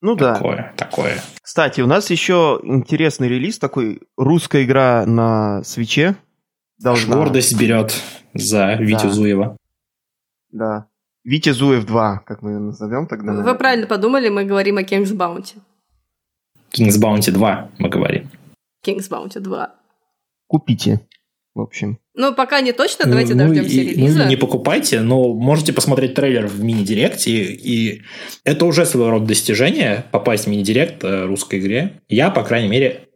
Ну да. Такое, такое. Кстати, у нас еще интересный релиз, такой русская игра на свече. Должна... Гордость берет за Витю да. Зуева. Да. Витя Зуев 2, как мы ее назовем тогда. Вы правильно подумали, мы говорим о King's Bounty. King's Bounty 2 мы говорим. King's Bounty 2. Купите в общем. Ну, пока не точно, давайте ну, дождемся и, релиза. Ну, не покупайте, но можете посмотреть трейлер в мини-директе, и это уже своего рода достижение, попасть в мини-директ э, русской игре. Я, по крайней мере,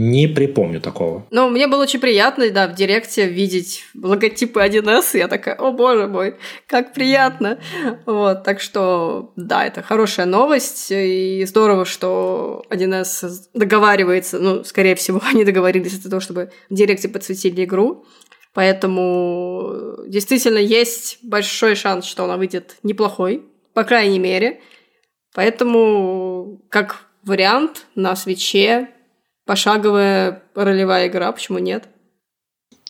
Не припомню такого. Ну, мне было очень приятно, да, в директе видеть логотипы 1С. Я такая, о боже мой, как приятно. Вот, так что, да, это хорошая новость. И здорово, что 1С договаривается. Ну, скорее всего, они договорились из-за того, чтобы в директе подсветили игру. Поэтому действительно есть большой шанс, что она выйдет неплохой, по крайней мере. Поэтому, как вариант, на свече пошаговая ролевая игра, почему нет?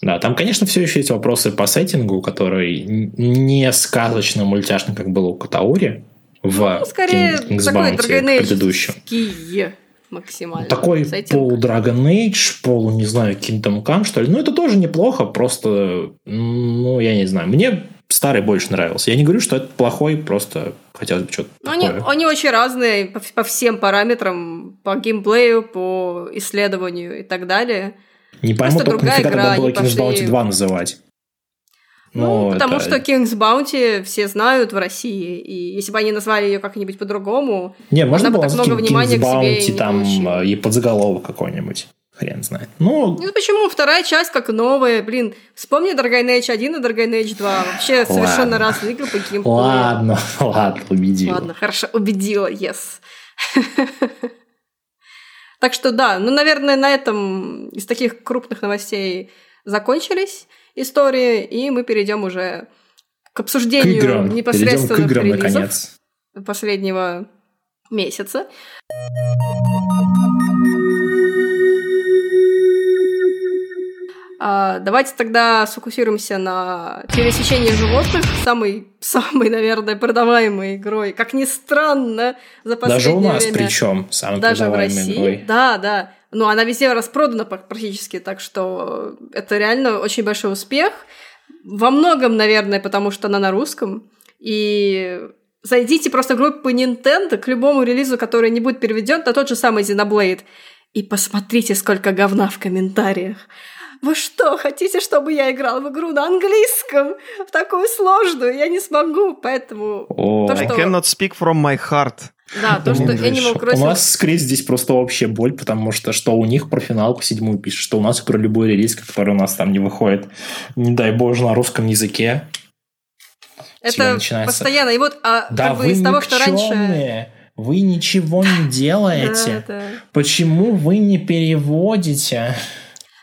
Да, там, конечно, все еще есть вопросы по сеттингу, который не сказочно мультяшный, как было у Катаури в ну, скорее King's такой предыдущем. максимально. Такой пол Dragon Age, пол, не знаю, Kingdom Come, что ли. Ну, это тоже неплохо, просто, ну, я не знаю. Мне старый больше нравился. Я не говорю, что это плохой, просто хотелось бы что-то ну, они, они очень разные по, по всем параметрам, по геймплею, по исследованию и так далее. Не пойму просто только нафига игра, тогда было King's пошли... Bounty 2 называть. Ну, потому это... что King's Bounty все знают в России, и если бы они назвали ее как-нибудь по-другому, не, можно было так много внимания King's Bounty, к себе там и подзаголовок какой-нибудь. Хрен знает. Ну, ну почему? Вторая часть как новая, блин. Вспомни Dragon Age 1 и Dragon Age 2. Вообще ладно. совершенно разные игры по геймплею. Ладно, ладно, убедила. Ладно, хорошо, убедила, yes. Так что да, ну, наверное, на этом из таких крупных новостей закончились истории, и мы перейдем уже к обсуждению к играм. непосредственно к играм, релизов наконец. последнего месяца. А, давайте тогда сфокусируемся на пересечении животных, самой, самой, наверное, продаваемой игрой. Как ни странно, за последнее Даже у нас время. причем самой Даже продаваемой в России. игрой. Да, да. Ну, она везде распродана практически, так что это реально очень большой успех. Во многом, наверное, потому что она на русском. И зайдите просто в группу Nintendo к любому релизу, который не будет переведен, на тот же самый Xenoblade, и посмотрите, сколько говна в комментариях. Вы что, хотите, чтобы я играл в игру на английском? В такую сложную? Я не смогу, поэтому... Oh. То, что... I cannot speak from my heart. Да, то, что Animal Crossing... У нас скорее здесь просто общая боль, потому что что у них про финалку седьмую пишет, что у нас про любой релиз, который у нас там не выходит, не дай боже, на русском языке. Это постоянно. И вот а, да, как бы из того, что раньше... Вы ничего не делаете. Почему вы не переводите?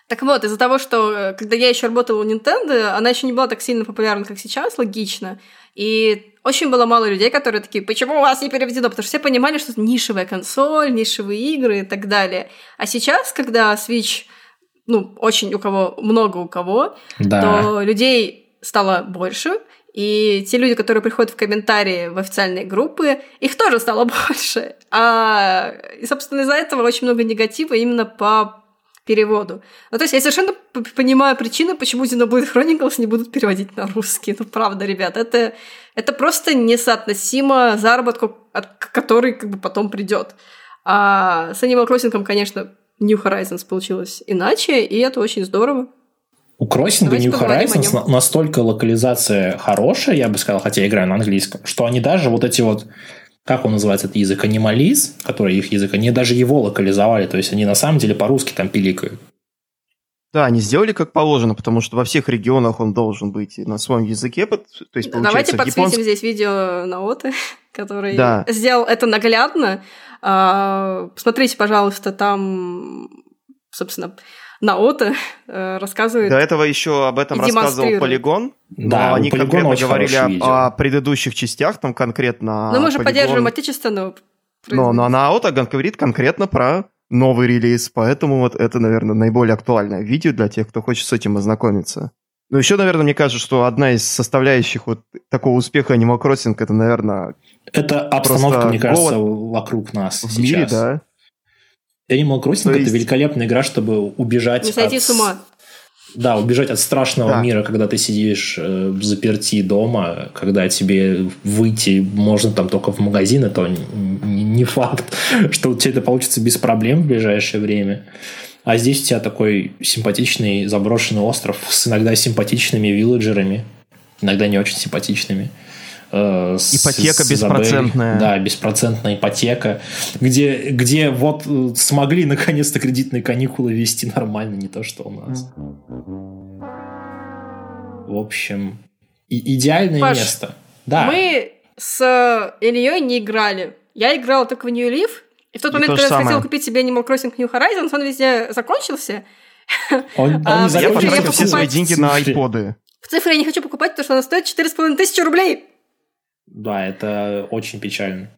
Так вот, из-за того, что э, когда я еще работала у Nintendo, она еще не была так сильно популярна, как сейчас, логично. И очень было мало людей, которые такие, почему у вас не переведено? Потому что все понимали, что это нишевая консоль, нишевые игры и так далее. А сейчас, когда Switch, ну, очень у кого, много у кого, да. то людей стало больше, и те люди, которые приходят в комментарии в официальные группы, их тоже стало больше. А, и, собственно, из-за этого очень много негатива именно по переводу. Ну, то есть я совершенно понимаю причины, почему Xenoblade Chronicles не будут переводить на русский. Ну, правда, ребят, это, это просто несоотносимо заработку, от, который как бы потом придет. А с Animal Crossing, конечно, New Horizons получилось иначе, и это очень здорово. У кроссинга New Horizons настолько локализация хорошая, я бы сказал, хотя я играю на английском, что они даже вот эти вот как он называется, этот язык, анимализ, который их язык, они даже его локализовали, то есть они на самом деле по-русски там пиликают. Да, они сделали как положено, потому что во всех регионах он должен быть на своем языке. То есть, Давайте подсветим японск... здесь видео Наоты, который да. сделал это наглядно. А, посмотрите, пожалуйста, там, собственно, Наота э, рассказывает. До этого еще об этом рассказывал Полигон. Да, но они конкретно говорили о, о предыдущих частях, там конкретно. Но мы же поддерживаем отечественную. Но, но Наота говорит конкретно про новый релиз, поэтому вот это, наверное, наиболее актуальное видео для тех, кто хочет с этим ознакомиться. Ну, еще, наверное, мне кажется, что одна из составляющих вот такого успеха Animal Crossing, это, наверное... Это обстановка, мне кажется, вокруг нас в сейчас. мире, да. Animal Crossing есть... это великолепная игра, чтобы убежать Не сойти от... с ума. Да, убежать от страшного да. мира, когда ты сидишь э, в заперти дома, когда тебе выйти можно там только в магазин, это не, не факт, что у тебя это получится без проблем в ближайшее время. А здесь у тебя такой симпатичный заброшенный остров с иногда симпатичными вилледжерами, иногда не очень симпатичными. Э, ипотека с беспроцентная. Да, беспроцентная ипотека, где, где вот э, смогли наконец-то кредитные каникулы вести нормально, не то что у нас. В общем, и идеальное Паш, место. Да. Мы с Ильей не играли. Я играла только в New Leaf, и в тот момент, когда я хотела купить себе Animal Crossing New Horizons, он везде закончился. Он, он а, не я потратил все свои деньги на айподы. В цифры я не хочу покупать, потому что она стоит 4,5 тысячи рублей. Да, это очень печально.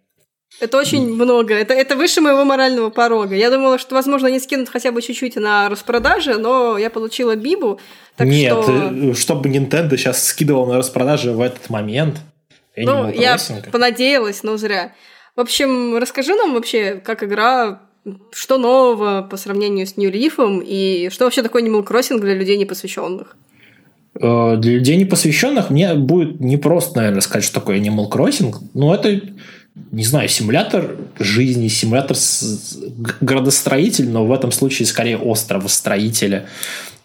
Это очень много. Это, это выше моего морального порога. Я думала, что, возможно, они скинут хотя бы чуть-чуть на распродаже, но я получила Бибу. Так Нет, что... Э, чтобы Nintendo сейчас скидывал на распродаже в этот момент. Ну, я понадеялась, но зря. В общем, расскажи нам вообще, как игра, что нового по сравнению с New Leaf, и что вообще такое Animal Crossing для людей непосвященных? Э, для людей непосвященных мне будет непросто, наверное, сказать, что такое Animal Crossing. Но это, не знаю, симулятор жизни, симулятор градостроитель, но в этом случае скорее островостроителя.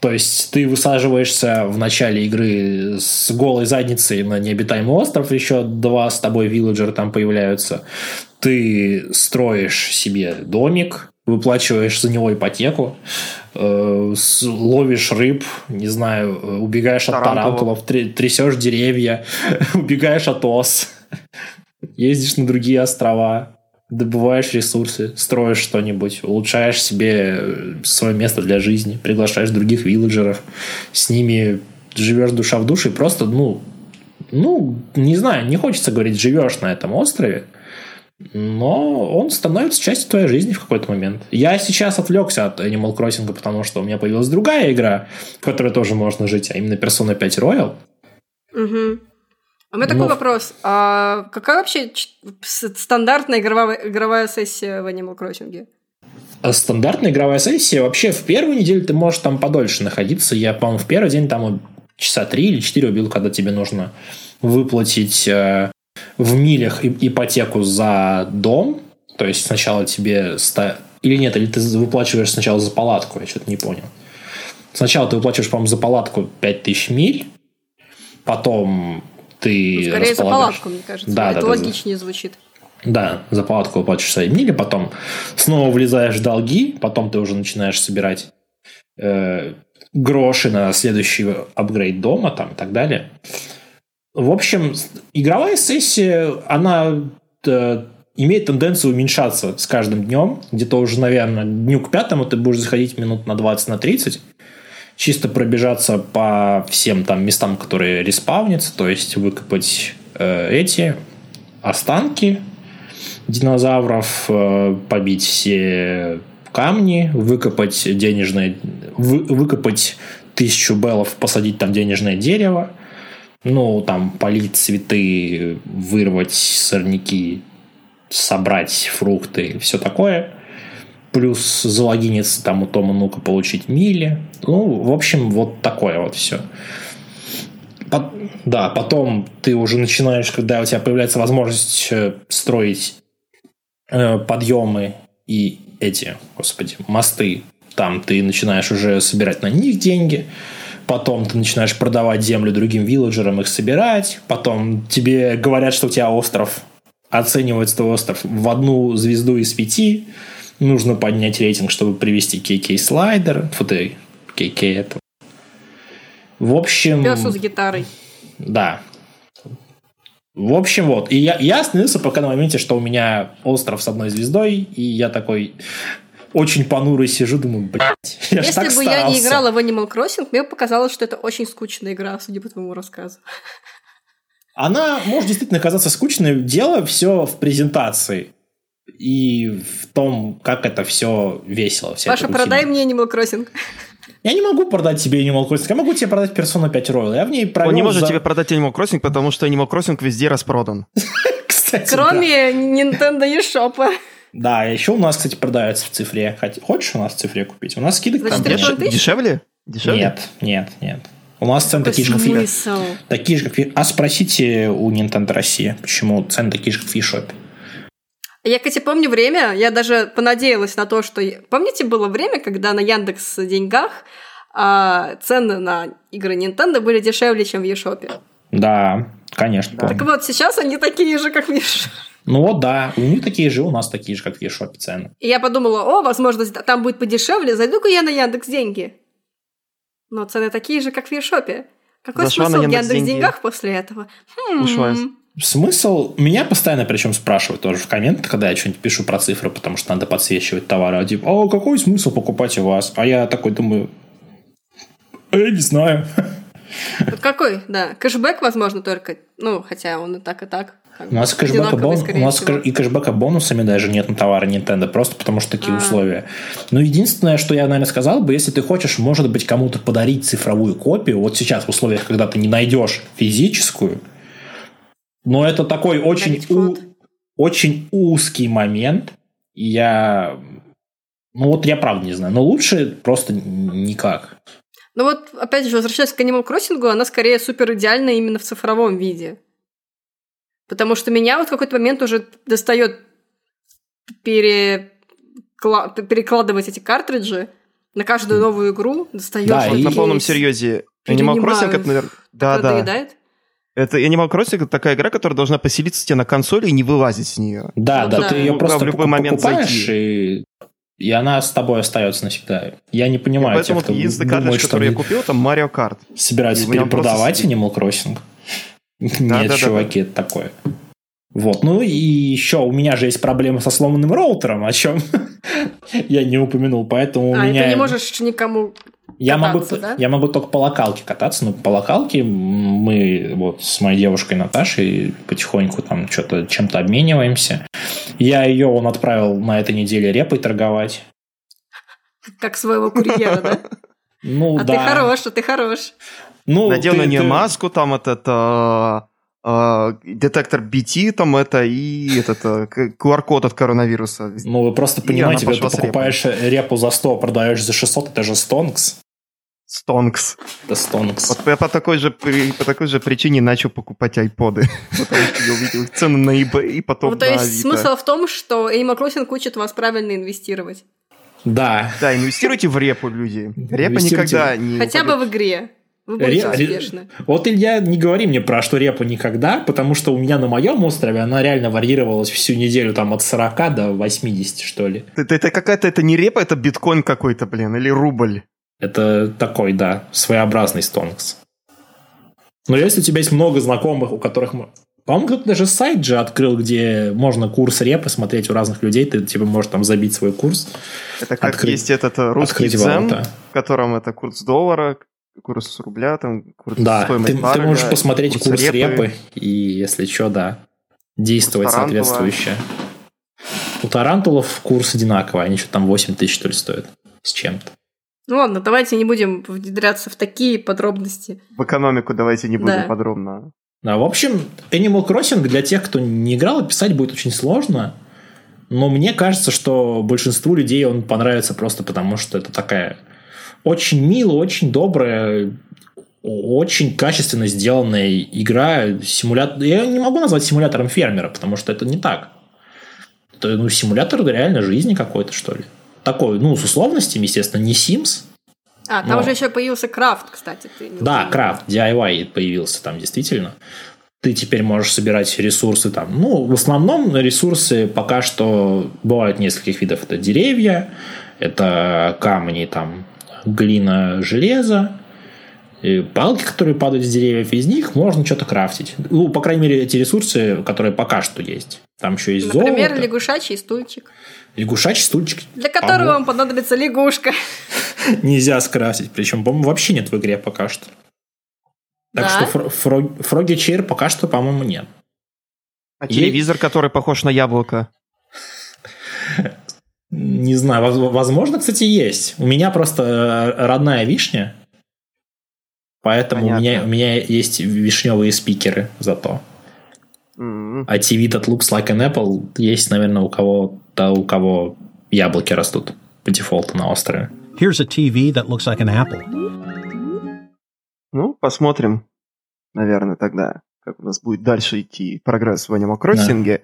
То есть ты высаживаешься в начале игры с голой задницей на необитаемый остров, еще два с тобой вилледжера там появляются. Ты строишь себе домик, выплачиваешь за него ипотеку, ловишь рыб, не знаю, э, убегаешь от тарантулов, трясешь деревья, убегаешь от ос, ездишь на другие острова, добываешь ресурсы, строишь что-нибудь, улучшаешь себе э, свое место для жизни, приглашаешь других вилледжеров, с ними живешь душа в душе, просто, ну, ну, не знаю, не хочется говорить, живешь на этом острове, но он становится частью твоей жизни в какой-то момент. Я сейчас отвлекся от Animal Crossing, потому что у меня появилась другая игра, в которой тоже можно жить, а именно Persona 5 Royal. Угу. А у меня такой вопрос. А какая вообще стандартная игровая, игровая сессия в Animal Crossing? А стандартная игровая сессия вообще в первую неделю ты можешь там подольше находиться. Я, по-моему, в первый день там часа три или четыре убил, когда тебе нужно выплатить э, в милях ипотеку за дом, то есть сначала тебе... Ста... Или нет, или ты выплачиваешь сначала за палатку, я что-то не понял. Сначала ты выплачиваешь, по-моему, за палатку 5000 миль, потом ты ну, Скорее за палатку, мне кажется. Да, Это да, логичнее да. звучит. Да, за палатку выплачиваешь свои мили, потом снова влезаешь в долги, потом ты уже начинаешь собирать э, гроши на следующий апгрейд дома там, и так далее. В общем, игровая сессия, она э, имеет тенденцию уменьшаться с каждым днем. Где-то уже, наверное, дню к пятому ты будешь заходить минут на 20, на 30. Чисто пробежаться по всем там местам, которые респавнятся. То есть выкопать э, эти останки динозавров, э, побить все камни, выкопать денежное... Вы, выкопать тысячу беллов, посадить там денежное дерево – ну, там, полить цветы, вырвать сорняки, собрать фрукты, все такое. Плюс залогиниться там у Тома Ну-ка получить мили. Ну, в общем, вот такое вот все. Да, потом ты уже начинаешь, когда у тебя появляется возможность э, строить э, подъемы и эти, господи, мосты, там ты начинаешь уже собирать на них деньги потом ты начинаешь продавать землю другим вилледжерам, их собирать, потом тебе говорят, что у тебя остров, оценивается твой остров в одну звезду из пяти, нужно поднять рейтинг, чтобы привести KK слайдер, фу ты, KK это. В общем... Песу с гитарой. Да. В общем, вот. И я, я остановился пока на моменте, что у меня остров с одной звездой, и я такой, очень понуро сижу, думаю, блядь, я Если так бы старался. я не играла в Animal Crossing, мне показалось, что это очень скучная игра, судя по твоему рассказу. Она может действительно казаться скучной. Дело все в презентации и в том, как это все весело. Паша, продай мне Animal Crossing. Я не могу продать тебе Animal Crossing. Я могу тебе продать Persona 5 Royal. Я в ней провел Он не может за... тебе продать Animal Crossing, потому что Animal Crossing везде распродан. Кстати, Кроме Nintendo eShop. Да, еще у нас, кстати, продается в цифре. Хочешь у нас в цифре купить? У нас скидок там деш... дешевле? дешевле? Нет, нет, нет. У нас цены такие же, как в Такие же, как А спросите у Nintendo России, почему цены такие же, как в eShop. Я, кстати, помню время, я даже понадеялась на то, что... Помните, было время, когда на Яндекс деньгах а, цены на игры Nintendo были дешевле, чем в eShop? Да, Конечно, помню. Так вот, сейчас они такие же, как в Ну вот, да, у них такие же, у нас такие же, как в Ешопе цены. И я подумала, о, возможно, там будет подешевле, зайду-ка я на Яндекс Деньги. Но цены такие же, как в Ешопе. Какой Зашла смысл в Яндекс Деньгах после этого? Хм. Ушла. Смысл? Меня постоянно причем спрашивают тоже в комментах, когда я что-нибудь пишу про цифры, потому что надо подсвечивать товары. А типа, а какой смысл покупать у вас? А я такой думаю, а я не знаю. Какой, да. Кэшбэк, возможно, только. Ну, хотя он и так, и так. У нас, кэшбэка бон... у нас всего. и кэшбэка бонусами даже нет на товары Nintendo, просто потому что такие а. условия. Но единственное, что я, наверное, сказал бы, если ты хочешь, может быть, кому-то подарить цифровую копию, вот сейчас в условиях, когда ты не найдешь физическую, но это такой очень, у... очень узкий момент, и я... Ну вот я правда не знаю, но лучше просто никак. Ну вот, опять же, возвращаясь к Animal Crossing, она скорее супер идеальна именно в цифровом виде. Потому что меня вот в какой-то момент уже достает перекла... перекладывать эти картриджи на каждую новую игру. Достаешь да, и на полном серьезе. Animal Crossing, это, наверное... Да, да. Доедает? Это Animal Crossing это такая игра, которая должна поселиться тебе на консоли и не вылазить с нее. Да, ну, да, да, ты ее просто в любой момент покупаешь и и она с тобой остается навсегда. Я не понимаю Поэтому тех, кто единственный думает, что который я купил, там Mario Kart. Собираются перепродавать просто... Animal Crossing. Нет, да, чуваки, да. это такое. Вот, ну и еще у меня же есть проблемы со сломанным роутером, о чем я не упомянул, поэтому у а, меня... ты не можешь никому я могу, да? я могу только по локалке кататься, но по локалке мы вот с моей девушкой Наташей потихоньку там что-то чем-то обмениваемся. Я ее он отправил на этой неделе репой торговать. Как своего курьера, да? Ну, а да. ты хорош, а ты хорош. Ну, Надел ты, на нее ты... маску, там этот э, э, детектор BT, там это и этот э, QR-код от коронавируса. Ну, вы просто понимаете, когда ты покупаешь репу. репу за 100, продаешь за 600, это же стонкс. Стонкс. Да Стонкс. Вот я по такой же, по такой же причине начал покупать айподы. Потому что я увидел цены на eBay и потом ну, то есть смысл в том, что Animal Crossing учит вас правильно инвестировать. Да. Да, инвестируйте в репу, люди. Репа никогда не... Хотя бы в игре. Вы будете Ре... успешны. Вот, Илья, не говори мне про что репа никогда, потому что у меня на моем острове она реально варьировалась всю неделю там от 40 до 80, что ли. Это, это какая-то, это не репа, это биткоин какой-то, блин, или рубль. Это такой, да, своеобразный стонкс. Но если у тебя есть много знакомых, у которых... По-моему, кто-то даже сайт же открыл, где можно курс репы смотреть у разных людей. Ты типа можешь там забить свой курс. Это как открыть, есть этот э, русский дзен, в котором это курс доллара, курс рубля, там курс да, стоимость ты, барреля, ты можешь посмотреть курс, курс репы. репы и, если что, да, действовать соответствующе. У тарантулов курс одинаковый, они что-то там 8 тысяч, что ли, стоят с чем-то. Ну ладно, давайте не будем внедряться в такие подробности. В экономику давайте не будем да. подробно. Да, в общем, Animal Crossing для тех, кто не играл, описать будет очень сложно. Но мне кажется, что большинству людей он понравится просто потому, что это такая очень милая, очень добрая, очень качественно сделанная игра. Симулятор... Я не могу назвать симулятором фермера, потому что это не так. Это ну, симулятор реально жизни какой-то, что ли такой, ну, с условностями, естественно, не Sims. А, там но... уже еще появился крафт, кстати. Ты да, крафт, DIY появился там действительно. Ты теперь можешь собирать ресурсы там. Ну, в основном ресурсы пока что бывают нескольких видов. Это деревья, это камни, там, глина, железо, и палки, которые падают с деревьев, из них можно что-то крафтить. Ну, по крайней мере, эти ресурсы, которые пока что есть. Там еще есть Например, золото. Например, лягушачий стульчик. Лягушачий стульчик. Для которого вам понадобится лягушка. Нельзя скрафтить. Причем, по-моему, вообще нет в игре пока что. Так да? что фро- фро- фроги чейр пока что, по-моему, нет. А И... телевизор, который похож на яблоко? Не знаю, возможно, кстати, есть. У меня просто э, родная вишня, поэтому у меня, у меня есть вишневые спикеры зато. Mm-hmm. А TV that looks like an apple есть, наверное, у кого-то, у кого яблоки растут по дефолту на острове. Here's a TV that looks like an apple. Ну, посмотрим, наверное, тогда, как у нас будет дальше идти прогресс в Animal Crossing. Да.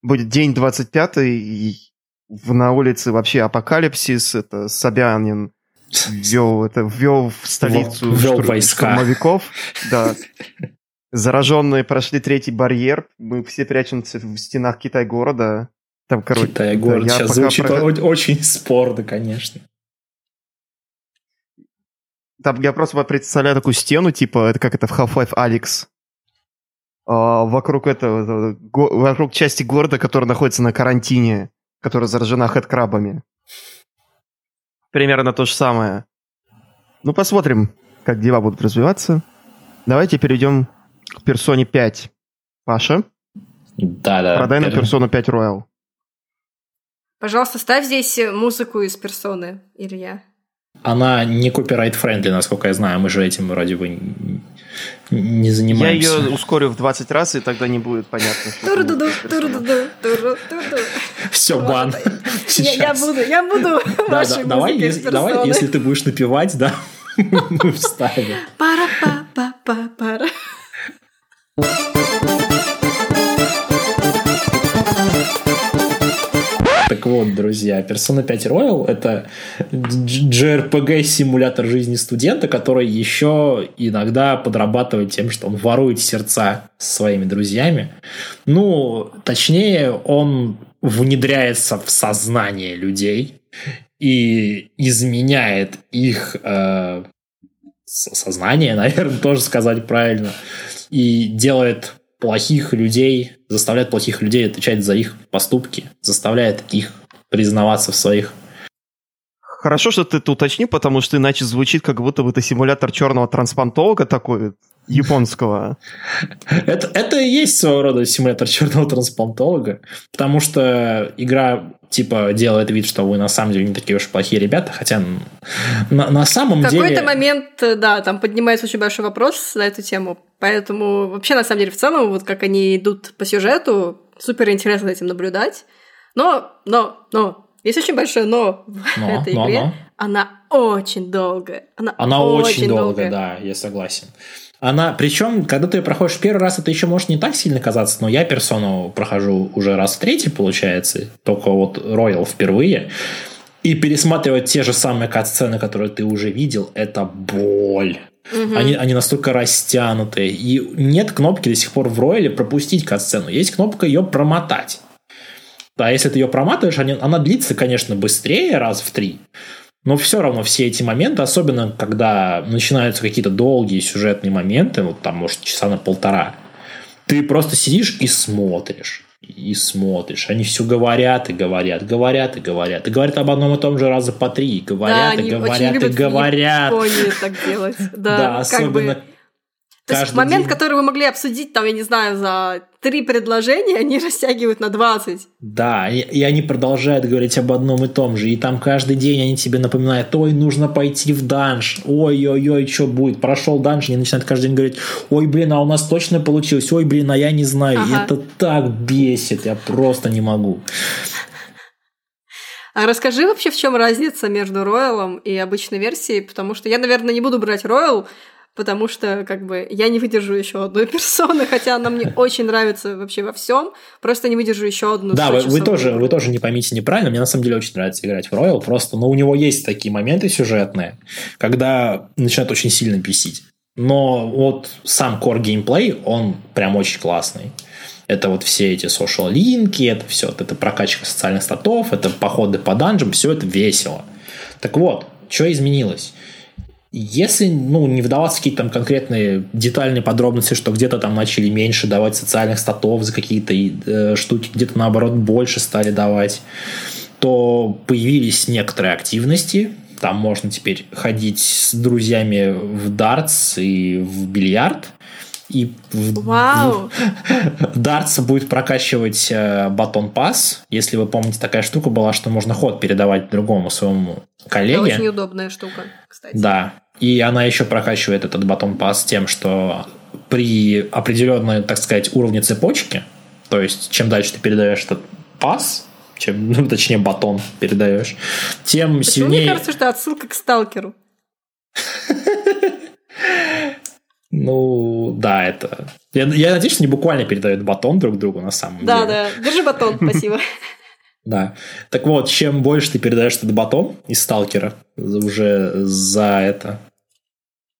Будет день 25 и на улице вообще апокалипсис. Это Собянин ввел, это, ввел в столицу ввел войска. штурмовиков. Да. Зараженные прошли третий барьер. Мы все прячемся в стенах Китай-города. Там, короче, Китай-город да, сейчас звучит прохожу- о- очень спорно, конечно. Там я просто представляю такую стену, типа, это как это в Half-Life Алекс. А, вокруг этого, го- вокруг части города, которая находится на карантине, которая заражена хэдкрабами. Примерно то же самое. Ну, посмотрим, как дела будут развиваться. Давайте перейдем к персоне 5. Паша, Да, да. продай нам Пер- персону 5 Royal. Пожалуйста, ставь здесь музыку из персоны, Илья. Она не copyright-friendly, насколько я знаю. Мы же этим вроде бы не Я занимаемся. ее ускорю в 20 раз, и тогда не будет понятно. Все, бан. Я, Сейчас. я буду, я буду вашей да, давай, если ты будешь напевать, да, мы вставим. Пара-па-па-па-пара. Так вот, друзья, Persona 5 Royal — это JRPG-симулятор жизни студента, который еще иногда подрабатывает тем, что он ворует сердца своими друзьями. Ну, точнее, он внедряется в сознание людей и изменяет их э, со- сознание, наверное, тоже сказать правильно, и делает плохих людей, заставляет плохих людей отвечать за их поступки, заставляет их признаваться в своих Хорошо, что ты это уточнил, потому что иначе звучит, как будто бы это симулятор черного трансплантолога такой, японского. Это, это и есть своего рода симулятор черного трансплантолога, потому что игра типа делает вид, что вы на самом деле не такие уж плохие ребята, хотя на, на самом В какой-то деле... момент, э, да, там поднимается очень большой вопрос на эту тему. Поэтому вообще, на самом деле, в целом, вот как они идут по сюжету, супер интересно за этим наблюдать. Но, но, но, есть очень большое но в Но, этой но, игре. но. Она очень долгая. Она, Она очень, долгая, долгая. да, я согласен. Она, причем, когда ты ее проходишь первый раз, это еще может не так сильно казаться, но я персону прохожу уже раз в третий, получается, только вот Royal впервые. И пересматривать те же самые кат-сцены, которые ты уже видел, это боль. Мгм. Они, они настолько растянутые. И нет кнопки до сих пор в Рояле пропустить кат-сцену. Есть кнопка ее промотать. Да, если ты ее проматываешь, они- она длится, конечно, быстрее, раз в три. Но все равно все эти моменты, особенно когда начинаются какие-то долгие сюжетные моменты, вот там, может, часа на полтора, ты просто сидишь и смотришь. И смотришь. Они все говорят и говорят, говорят и говорят. И говорят об одном и том же раза по три. И Да, говорят и они очень говорят и любят говорят. Так делать. Да, Да, как бы- То есть каждый момент, день. который вы могли обсудить, там, я не знаю, за три предложения, они растягивают на 20. Да, и, и они продолжают говорить об одном и том же. И там каждый день они тебе напоминают, ой, нужно пойти в данж. Ой-ой-ой, что будет? Прошел данж, они начинают каждый день говорить, ой, блин, а у нас точно получилось. Ой, блин, а я не знаю. И Ага. это так бесит, я просто не могу. А расскажи вообще, в чем разница между Роялом и обычной версией, потому что я, наверное, не буду брать Роял, потому что, как бы, я не выдержу еще одной персоны, хотя она мне очень нравится вообще во всем, просто не выдержу еще одну. да, вы, вы тоже, игру. вы тоже не поймите неправильно. Мне на самом деле очень нравится играть в Royal. Просто, но у него есть такие моменты сюжетные, когда начинают очень сильно бесить. Но вот сам core геймплей, он прям очень классный. Это вот все эти social линки, это все, это прокачка социальных статов, это походы по данжам, все это весело. Так вот, что изменилось? Если ну, не вдаваться в какие-то там конкретные детальные подробности, что где-то там начали меньше давать социальных статов за какие-то э, штуки, где-то наоборот больше стали давать, то появились некоторые активности. Там можно теперь ходить с друзьями в дартс и в бильярд. И Вау! Дартс будет прокачивать э, батон пас. Если вы помните, такая штука была, что можно ход передавать другому своему Это коллеге. очень удобная штука, кстати. Да. И она еще прокачивает этот батон пас тем, что при определенной, так сказать, уровне цепочки, то есть чем дальше ты передаешь этот пас, чем, ну, точнее, батон передаешь, тем Почему сильнее... мне кажется, что отсылка к сталкеру? Ну, да, это... Я, я надеюсь, что не буквально передают батон друг другу на самом Да, деле. да. Держи батон, спасибо. Да. Так вот, чем больше ты передаешь этот батон из сталкера уже за это,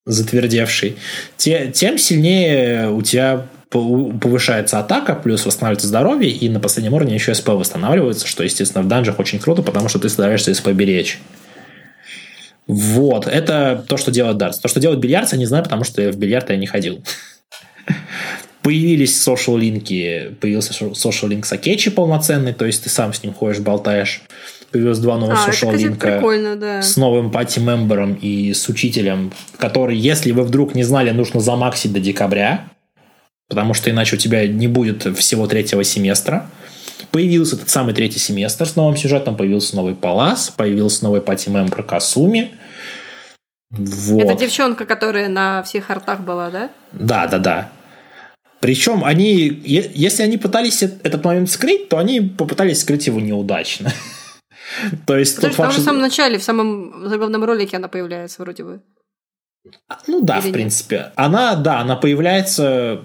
затвердевший, те, тем сильнее у тебя повышается атака, плюс восстанавливается здоровье, и на последнем уровне еще СП восстанавливается, что, естественно, в данжах очень круто, потому что ты стараешься СП беречь. Вот, это то, что делает дартс. То, что делает бильярд, я не знаю, потому что в бильярд я не ходил. Появились social линки, появился social link с Акечи полноценный, то есть ты сам с ним ходишь, болтаешь. Появилось два новых а, social линка да. с новым пати-мембером и с учителем, который, если вы вдруг не знали, нужно замаксить до декабря, потому что иначе у тебя не будет всего третьего семестра. Появился этот самый третий семестр с новым сюжетом, появился новый Палас, появился новый пати-мембер Касуми. Вот. Это девчонка, которая на всех артах была, да? Да, да, да. Причем они, если они пытались этот момент скрыть, то они попытались скрыть его неудачно. То есть Потому что в самом начале, в самом заглавном ролике она появляется вроде бы. Ну да, Или в принципе. Нет? Она, да, она появляется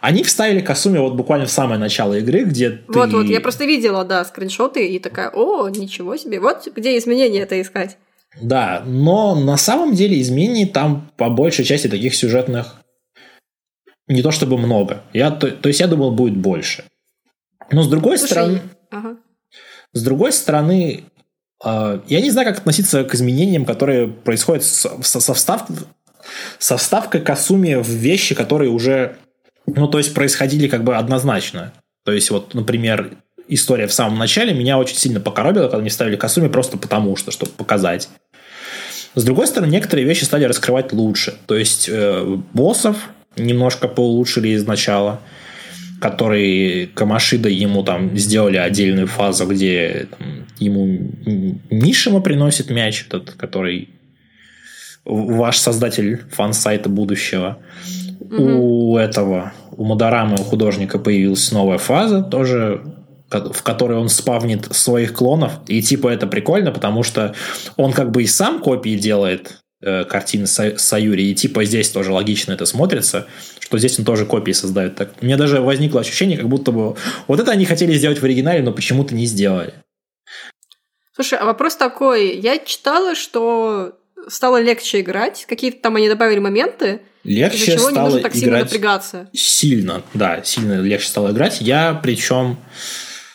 они вставили Касуми вот буквально в самое начало игры, где ты... Вот-вот, я просто видела, да, скриншоты и такая, о, ничего себе, вот где изменения это искать. Да, но на самом деле изменений там по большей части таких сюжетных не то чтобы много. Я, то, то есть я думал, будет больше. Но с другой Слушай, стороны... Ага. С другой стороны, э, я не знаю, как относиться к изменениям, которые происходят со, со, со, встав, со вставкой Касуми в вещи, которые уже ну, то есть происходили как бы однозначно. То есть вот, например, история в самом начале меня очень сильно покоробила, когда мне ставили Касуми просто потому что, чтобы показать. С другой стороны, некоторые вещи стали раскрывать лучше. То есть э, боссов немножко поулучшили изначала, которые Камашида ему там сделали отдельную фазу, где там, ему Мишима приносит мяч, этот, который ваш создатель фан-сайта будущего. Угу. У этого, у Мадорамы, у художника появилась новая фаза, тоже в которой он спавнит своих клонов. И типа это прикольно, потому что он как бы и сам копии делает э, картины Са- Саюри, и типа здесь тоже логично это смотрится, что здесь он тоже копии создает. Так, у меня даже возникло ощущение, как будто бы вот это они хотели сделать в оригинале, но почему-то не сделали. Слушай, а вопрос такой. Я читала, что стало легче играть, какие-то там они добавили моменты, легче чего стало не нужно так играть сильно напрягаться. Сильно, да, сильно легче стало играть. Я причем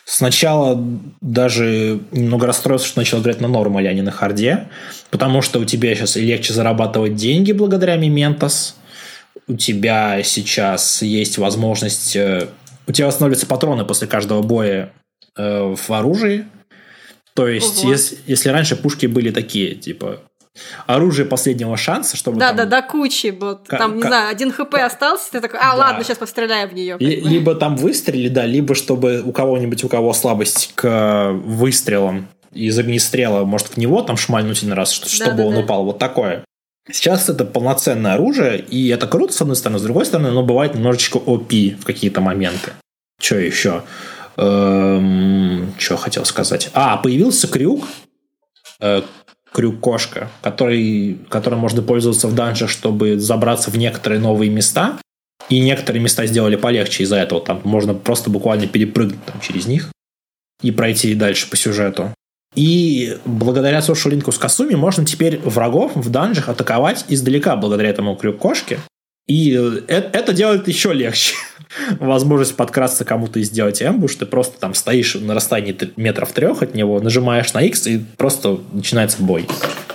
сначала даже немного расстроился, что начал играть на нормале, а не на харде, потому что у тебя сейчас легче зарабатывать деньги благодаря Мементос, у тебя сейчас есть возможность... Э, у тебя восстанавливаются патроны после каждого боя э, в оружии. То есть, угу. если, если раньше пушки были такие, типа, оружие последнего шанса, чтобы Да, там... да, до кучи. Вот, к- там, не к- знаю, один хп остался, ты такой, а, да. ладно, сейчас постреляю в нее. Ли- либо там выстрели, да, либо чтобы у кого-нибудь, у кого слабость к выстрелам из огнестрела, может, в него там шмальнуть один раз, что, да, чтобы да, он да. упал. Вот такое. Сейчас это полноценное оружие, и это круто, с одной стороны. С другой стороны, оно бывает немножечко OP в какие-то моменты. Что еще? Эм, что хотел сказать? А, появился крюк, э, крюк-кошка, который, которым можно пользоваться в данжах, чтобы забраться в некоторые новые места. И некоторые места сделали полегче из-за этого. Там можно просто буквально перепрыгнуть там, через них и пройти дальше по сюжету. И благодаря social линку с Касуми можно теперь врагов в данжах атаковать издалека благодаря этому крюк-кошке. И это, это делает еще легче. Возможность подкрасться кому-то и сделать эмбуш. Ты просто там стоишь на расстоянии метров трех от него, нажимаешь на X и просто начинается бой.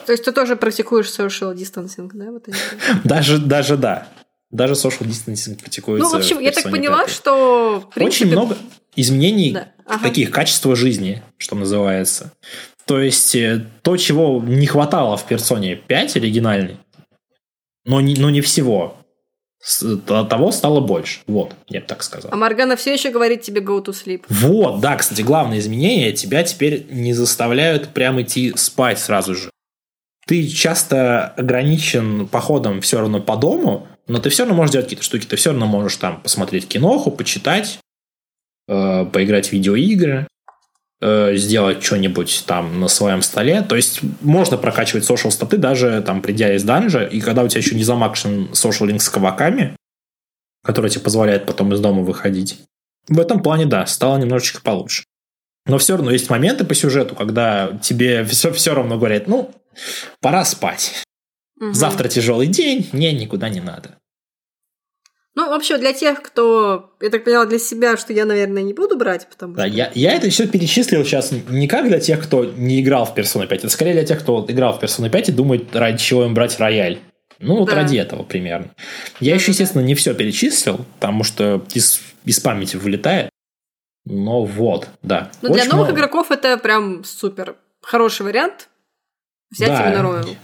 То есть ты тоже практикуешь social distancing, да? Вот даже, даже да. Даже social distancing практикуется. Ну, в общем, в я так поняла, 5. что... Принципе... Очень много изменений да. ага. таких, качества жизни, что называется. То есть э, то, чего не хватало в персоне 5 оригинальной, но не, но не всего того стало больше. Вот, я бы так сказал. А Маргана все еще говорит тебе go to sleep. Вот, да, кстати, главное изменение, тебя теперь не заставляют прям идти спать сразу же. Ты часто ограничен походом все равно по дому, но ты все равно можешь делать какие-то штуки. Ты все равно можешь там посмотреть киноху, почитать, э, поиграть в видеоигры. Э, сделать что-нибудь там на своем столе. То есть можно прокачивать social статы даже там придя из данжа, и когда у тебя еще не замакшен social линк с каваками, который тебе позволяет потом из дома выходить. В этом плане, да, стало немножечко получше. Но все равно есть моменты по сюжету, когда тебе все, все равно говорят, ну, пора спать. Мгм. Завтра тяжелый день, мне никуда не надо. Ну, вообще, для тех, кто, я так поняла, для себя, что я, наверное, не буду брать, потому Да, что... я, я это все перечислил сейчас не как для тех, кто не играл в Persona 5, это скорее для тех, кто играл в Persona 5 и думает, ради чего им брать рояль. Ну, вот Да. ради этого примерно. Я еще, Да-да-да. естественно, не все перечислил, потому что из, из памяти вылетает. Но вот, да. Ну, для Очень новых много. игроков это прям супер хороший вариант. Взять Да. именно Royal.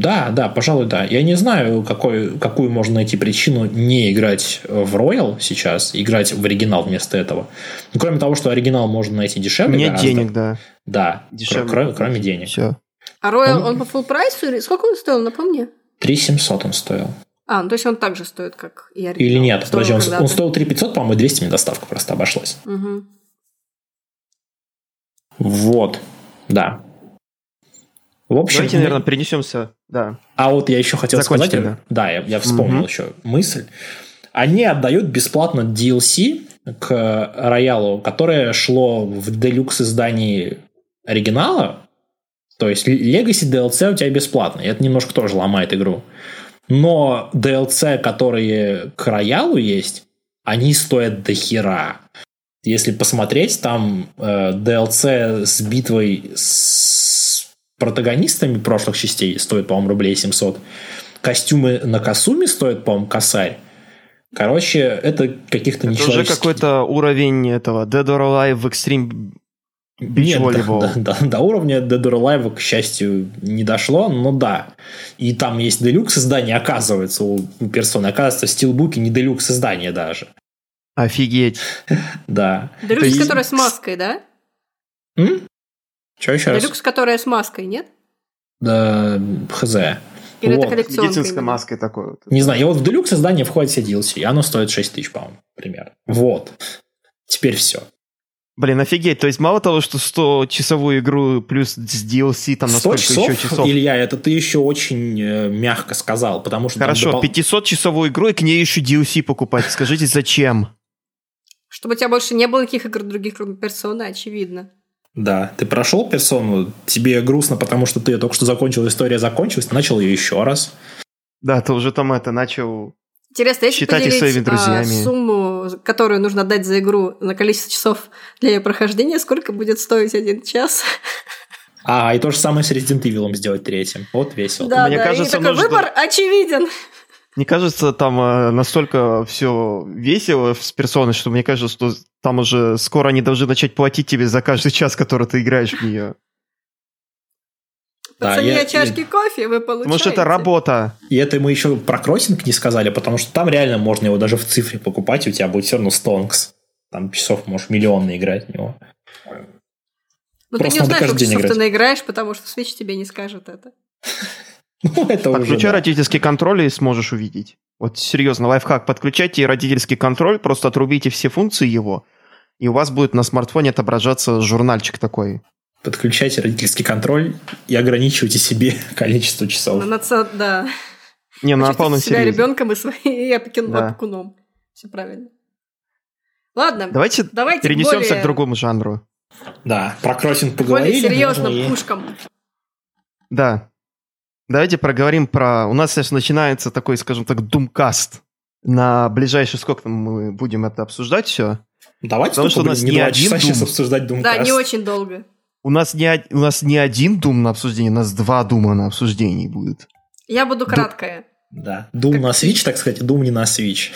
Да, да, пожалуй, да. Я не знаю, какой, какую можно найти причину не играть в Royal сейчас, играть в оригинал вместо этого. Ну, кроме того, что оригинал можно найти дешевле. Нет гораздо. денег, да. Да, Дешевле. кроме, кроме денег. Все. А Royal, Ну. он по full прайсу? или Сколько он стоил, напомни? 3700 он стоил. А, ну то есть он так же стоит, как и оригинал. Или нет, Стоил подожди, он, он стоил 3500, по-моему, и 200 мне доставка просто обошлась. Мгм. Вот, да. В общем, Давайте, наверное, перенесемся. Да. А вот я еще хотел Закончите, сказать, да. да, я, я вспомнил Мгм. еще мысль. Они отдают бесплатно DLC к роялу, которое шло в делюкс издании оригинала. То есть Legacy DLC у тебя бесплатно. И это немножко тоже ломает игру. Но DLC, которые к роялу есть, они стоят до хера. Если посмотреть, там э, DLC с битвой с протагонистами прошлых частей стоит, по-моему, рублей 700. Костюмы на Касуме стоят, по-моему, косарь. Короче, это каких-то Это уже какой-то уровень этого Dead or Alive в Extreme Beach Нет, Volleyball. до, до- до уровня Dead or Alive, к счастью, не дошло, но да. И там есть делюкс издание, оказывается, у у персоны. Оказывается, в стилбуке не делюкс издание даже. Офигеть. Да. Делюкс, которая с маской, да? М? Че еще раз? Делюкс, которая с маской, нет? Да, хз. Или Вот. это коллекционка? Медицинской именно? маской такой вот. Не знаю, и вот в делюкс издание входит все DLC, и оно стоит 6 тысяч, по-моему, примерно. Вот. Теперь все. Блин, офигеть. То есть мало того, что 100-часовую игру плюс с DLC там на 100 сколько часов, еще часов? Илья, это ты еще очень э, мягко сказал, потому что... Хорошо, допол- 500-часовую игру и к ней еще DLC покупать. Скажите, зачем? Чтобы у тебя больше не было никаких игр других, кроме персоны, очевидно. Да, ты прошел персону, тебе грустно, потому что ты только что закончил, история закончилась, ты начал ее еще раз. Да, ты уже там это начал... Интересно, если Считайте поделить своими а, друзьями. сумму, которую нужно отдать за игру на количество часов для ее прохождения, сколько будет стоить один час? А, и то же самое с Resident Evil сделать третьим. Вот весело. Да, Мне да, кажется, и такой нужно- выбор очевиден. Мне кажется, там э, настолько все весело с персоной, что мне кажется, что там уже скоро они должны начать платить тебе за каждый час, который ты играешь в нее. По Да, цене я- чашки кофе вы получаете. Что это работа. И это мы еще про кроссинг не сказали, потому что там реально можно его даже в цифре покупать, и у тебя будет все равно стонкс. Там часов можешь миллион наиграть в него. Но ты просто не надо узнаешь, сколько часов ты играть. наиграешь, потому что Switch тебе не скажет это. Ну, это уже... Подключай да. родительский контроль и сможешь увидеть. Вот серьезно, лайфхак. Подключайте родительский контроль, просто отрубите все функции его, и у вас будет на смартфоне отображаться журнальчик такой. Подключайте родительский контроль и ограничивайте себе количество часов. На наца- да. Не, на полном себя серьезе. ребенком и своим опекун- Да. опекуном. Все правильно. Ладно, Давайте, давайте к перенесемся более- к другому жанру. Да, про кроссинг более поговорили. серьезным можно и- пушкам. Да. Давайте проговорим про... У нас сейчас начинается такой, скажем так, думкаст. На ближайшие сколько там мы будем это обсуждать все? Давайте Потому что у нас не два один часа Doom. сейчас обсуждать Doomcast. Да, не очень долго. У нас не, од- у нас не один дум на обсуждении, у нас два дума на обсуждении будет. Я буду краткая. Да. Doom Как- на Switch, так сказать, Doom не на Switch.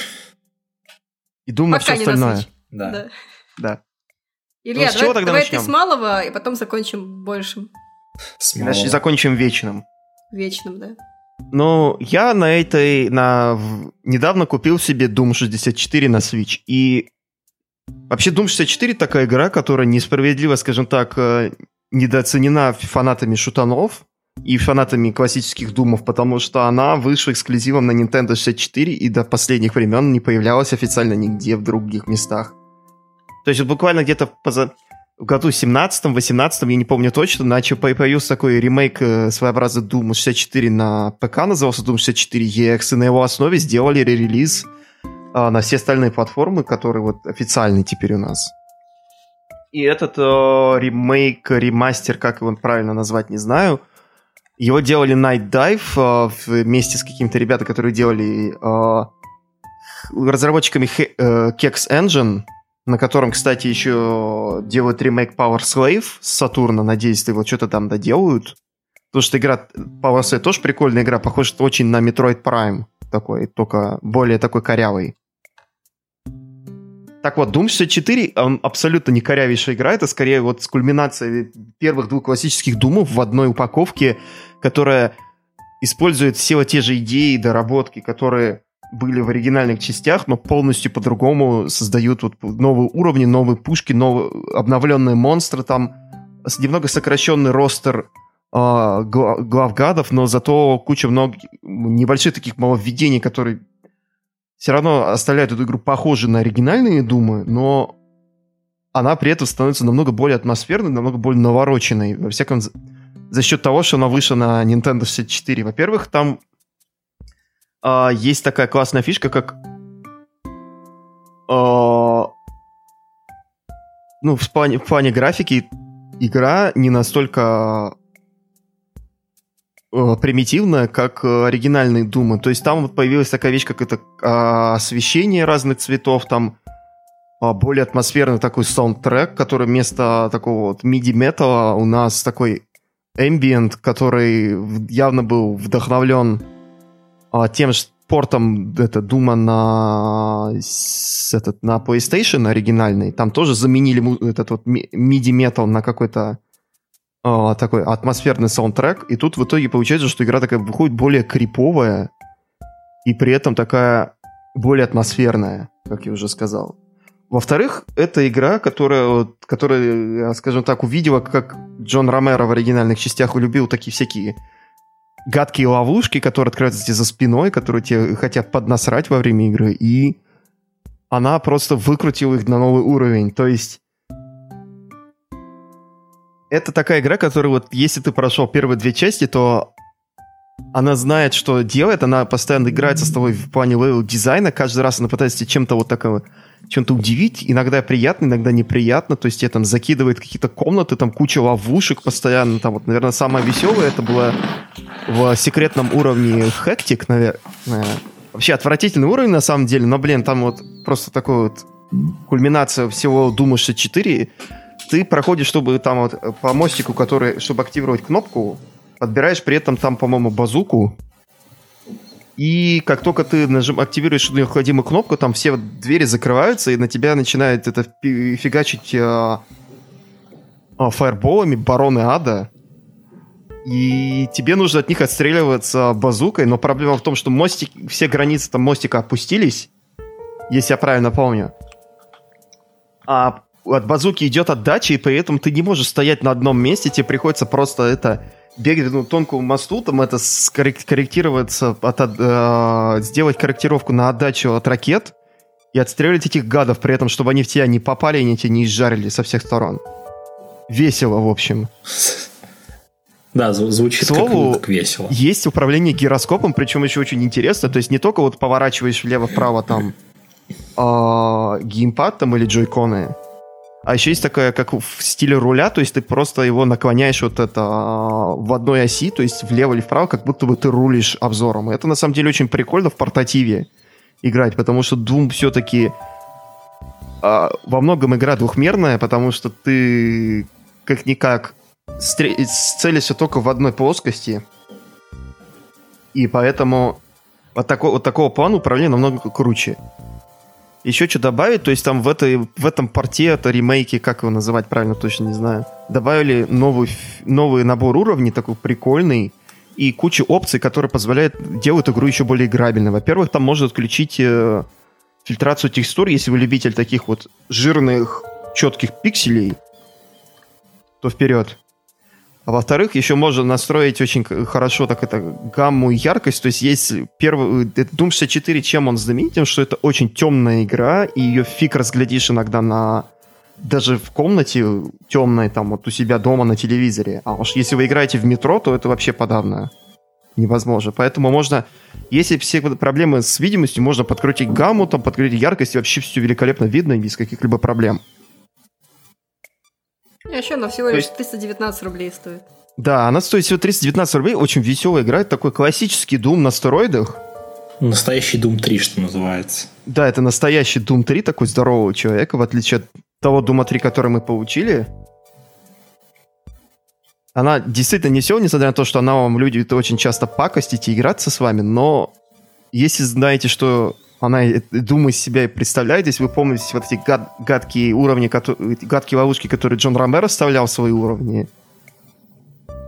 И дум на все не на остальное. Switch. Да. Да. Да. Илья, Ну, давай, давай начнем? ты с малого, и потом закончим большим. С малого. значит, закончим вечным. Вечным, да. Ну, я на этой, на, недавно купил себе Doom 64 на Switch. И вообще Doom 64 такая игра, которая несправедливо, скажем так, э, недооценена фанатами шутанов и фанатами классических Думов, потому что она вышла эксклюзивом на Nintendo 64 и до последних времен не появлялась официально нигде в других местах. То есть буквально где-то поза- в году 17-18, я не помню точно, начал по- появился такой ремейк э, своеобразный Doom 64 на ПК, назывался Doom 64 EX, и на его основе сделали ререлиз а, на все остальные платформы, которые вот официальные теперь у нас. И этот э, ремейк, ремастер, как его правильно назвать, не знаю, Его делали Night Dive э, вместе с какими-то ребятами, которые делали э, разработчиками э, Kex Engine, на котором, кстати, еще делают ремейк Power Slave с Сатурна. Надеюсь, его что-то там доделают. Потому что игра Power Slave тоже прикольная игра, похожа очень на Metroid Prime такой, только более такой корявый. Так вот, Doom 64, он абсолютно не корявейшая игра, это скорее вот с кульминацией первых двух классических Думов в одной упаковке, которая использует все те же идеи и доработки, которые были в оригинальных частях, но полностью по-другому создают вот новые уровни, новые пушки, новые обновленные монстры, там немного сокращенный ростер э, глав гадов, но зато куча много небольших таких маловведений, которые все равно оставляют эту игру похожей на оригинальные Думы, но она при этом становится намного более атмосферной, намного более навороченной. Во всяком за счет того, что она вышла на Nintendo 64. Во-первых, там а, есть такая классная фишка, как а, ну, в плане, в плане графики игра не настолько а, примитивная, как оригинальные Думы. То есть там вот появилась такая вещь, как это а, освещение разных цветов, там а, более атмосферный такой саундтрек, который вместо такого вот миди-металла у нас такой ambient, который явно был вдохновлен тем же портом это Дума на этот на PlayStation оригинальный, там тоже заменили этот вот MIDI метал на какой-то а, такой атмосферный саундтрек, и тут в итоге получается, что игра такая выходит более криповая и при этом такая более атмосферная, как я уже сказал. Во-вторых, это игра, которая, которая, скажем так, увидела, как Джон Ромеро в оригинальных частях улюбил такие всякие гадкие ловушки, которые открываются тебе за спиной, которые тебе хотят поднасрать во время игры, и она просто выкрутила их на новый уровень. То есть это такая игра, которая вот, если ты прошел первые две части, то она знает, что делает, она постоянно играется с тобой в плане level дизайна, каждый раз она пытается тебе чем-то вот такого чем-то удивить, иногда приятно, иногда неприятно, то есть тебе там закидывает какие-то комнаты, там куча ловушек постоянно, там вот, наверное, самое веселое это было в секретном уровне Хектик, наверное. Вообще отвратительный уровень на самом деле, но, блин, там вот просто такой вот кульминация всего Дума 64. Ты проходишь, чтобы там вот по мостику, который, чтобы активировать кнопку, подбираешь при этом там, по-моему, базуку, и как только ты нажим, активируешь необходимую кнопку, там все двери закрываются, и на тебя начинает это фигачить а, а, фаерболами бароны ада. И тебе нужно от них отстреливаться базукой, но проблема в том, что мостик, все границы там мостика опустились, если я правильно помню. А от базуки идет отдача, и при этом ты не можешь стоять на одном месте, тебе приходится просто это бегать ну, тонкому мосту, там это скорректироваться, от, э, сделать корректировку на отдачу от ракет и отстреливать этих гадов, при этом, чтобы они в тебя не попали и они тебя не изжарили со всех сторон. Весело, в общем. Да, звучит слову, как, как весело. Есть управление гироскопом, причем еще очень интересно. То есть не только вот поворачиваешь влево-вправо там э, геймпад там или джойконы, а еще есть такая, как в стиле руля, то есть ты просто его наклоняешь вот это а, в одной оси, то есть влево или вправо, как будто бы ты рулишь обзором. Это на самом деле очень прикольно в портативе играть, потому что Doom все-таки а, во многом игра двухмерная, потому что ты как-никак целишься только в одной плоскости. И поэтому вот, такой, вот такого плана управления намного круче еще что добавить, то есть там в, этой, в этом порте, это ремейки, как его называть правильно, точно не знаю, добавили новый, новый набор уровней, такой прикольный, и кучу опций, которые позволяют делать игру еще более играбельной. Во-первых, там можно отключить э, фильтрацию текстур, если вы любитель таких вот жирных, четких пикселей, то вперед. А во-вторых, еще можно настроить очень хорошо так это гамму и яркость. То есть есть первый... Doom 64, чем он знаменитен, что это очень темная игра, и ее фиг разглядишь иногда на... Даже в комнате темной, там, вот у себя дома на телевизоре. А уж если вы играете в метро, то это вообще подавно невозможно. Поэтому можно, если все проблемы с видимостью, можно подкрутить гамму, там, подкрутить яркость, и вообще все великолепно видно и без каких-либо проблем. И еще она всего лишь 319 рублей стоит. Да, она стоит всего 319 рублей, очень веселая игра, это такой классический Doom на стероидах. Настоящий Doom 3, что называется. Да, это настоящий Doom 3, такой здорового человека, в отличие от того Doom 3, который мы получили. Она действительно не все, несмотря на то, что она вам люди это очень часто пакостить и играться с вами, но если знаете, что она из себя и представляет, если вы помните вот эти гад, гадкие уровни, которые, гадкие ловушки, которые Джон Ромеро вставлял в свои уровни,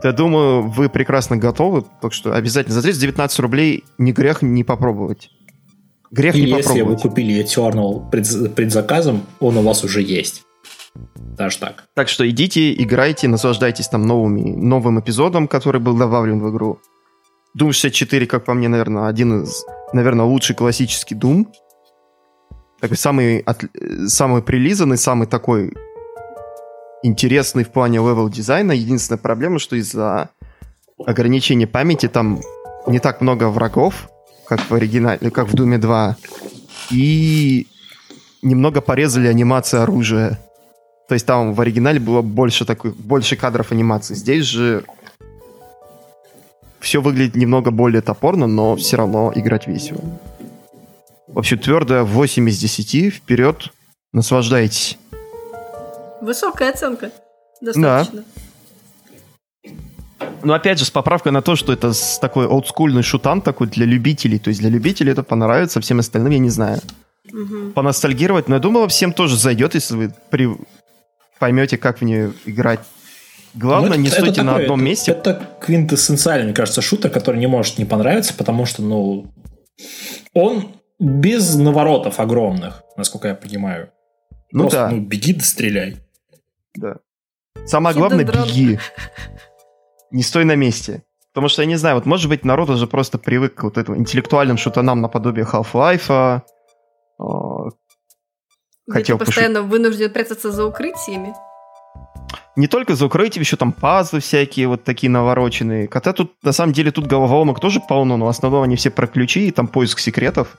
то я думаю, вы прекрасно готовы, так что обязательно за 319 рублей не грех не попробовать. Грех и не если попробовать. вы купили Eternal пред, предзаказом, он у вас уже есть. Даже так. Так что идите, играйте, наслаждайтесь там новыми, новым эпизодом, который был добавлен в игру. Doom 64, как по мне, наверное, один из, наверное, лучший классический Doom. Такой самый, от, самый прилизанный, самый такой интересный в плане level дизайна. Единственная проблема, что из-за ограничения памяти там не так много врагов, как в оригинале, как в Doom е 2. И немного порезали анимацию оружия. То есть там в оригинале было больше такой, больше кадров анимации. Здесь же все выглядит немного более топорно, но все равно играть весело. В общем, твердая 8 из 10. Вперед, наслаждайтесь. Высокая оценка. Достаточно. Да. Но опять же, с поправкой на то, что это такой олдскульный шутан такой для любителей. То есть для любителей это понравится, всем остальным я не знаю. Угу. Поностальгировать, но я думаю, всем тоже зайдет, если вы при... поймете, как в нее играть. Главное, ну, не это, стойте это на такой, одном это, месте. Это квинтэссенциальный, мне кажется, шутер, который не может не понравиться, потому что, ну, он без наворотов огромных, насколько я понимаю. Ну Просто, да. ну, беги да стреляй. Да. Самое главное, беги. Не стой на месте. Потому что, я не знаю, вот может быть народ уже просто привык к вот этому интеллектуальным шутанам наподобие Half-Life. Хотел ты постоянно пошут... вынужден прятаться за укрытиями. Не только за укрытием, еще там пазлы всякие вот такие навороченные. Хотя тут, на самом деле, тут головоломок тоже полно, но в основном они все про ключи и там поиск секретов.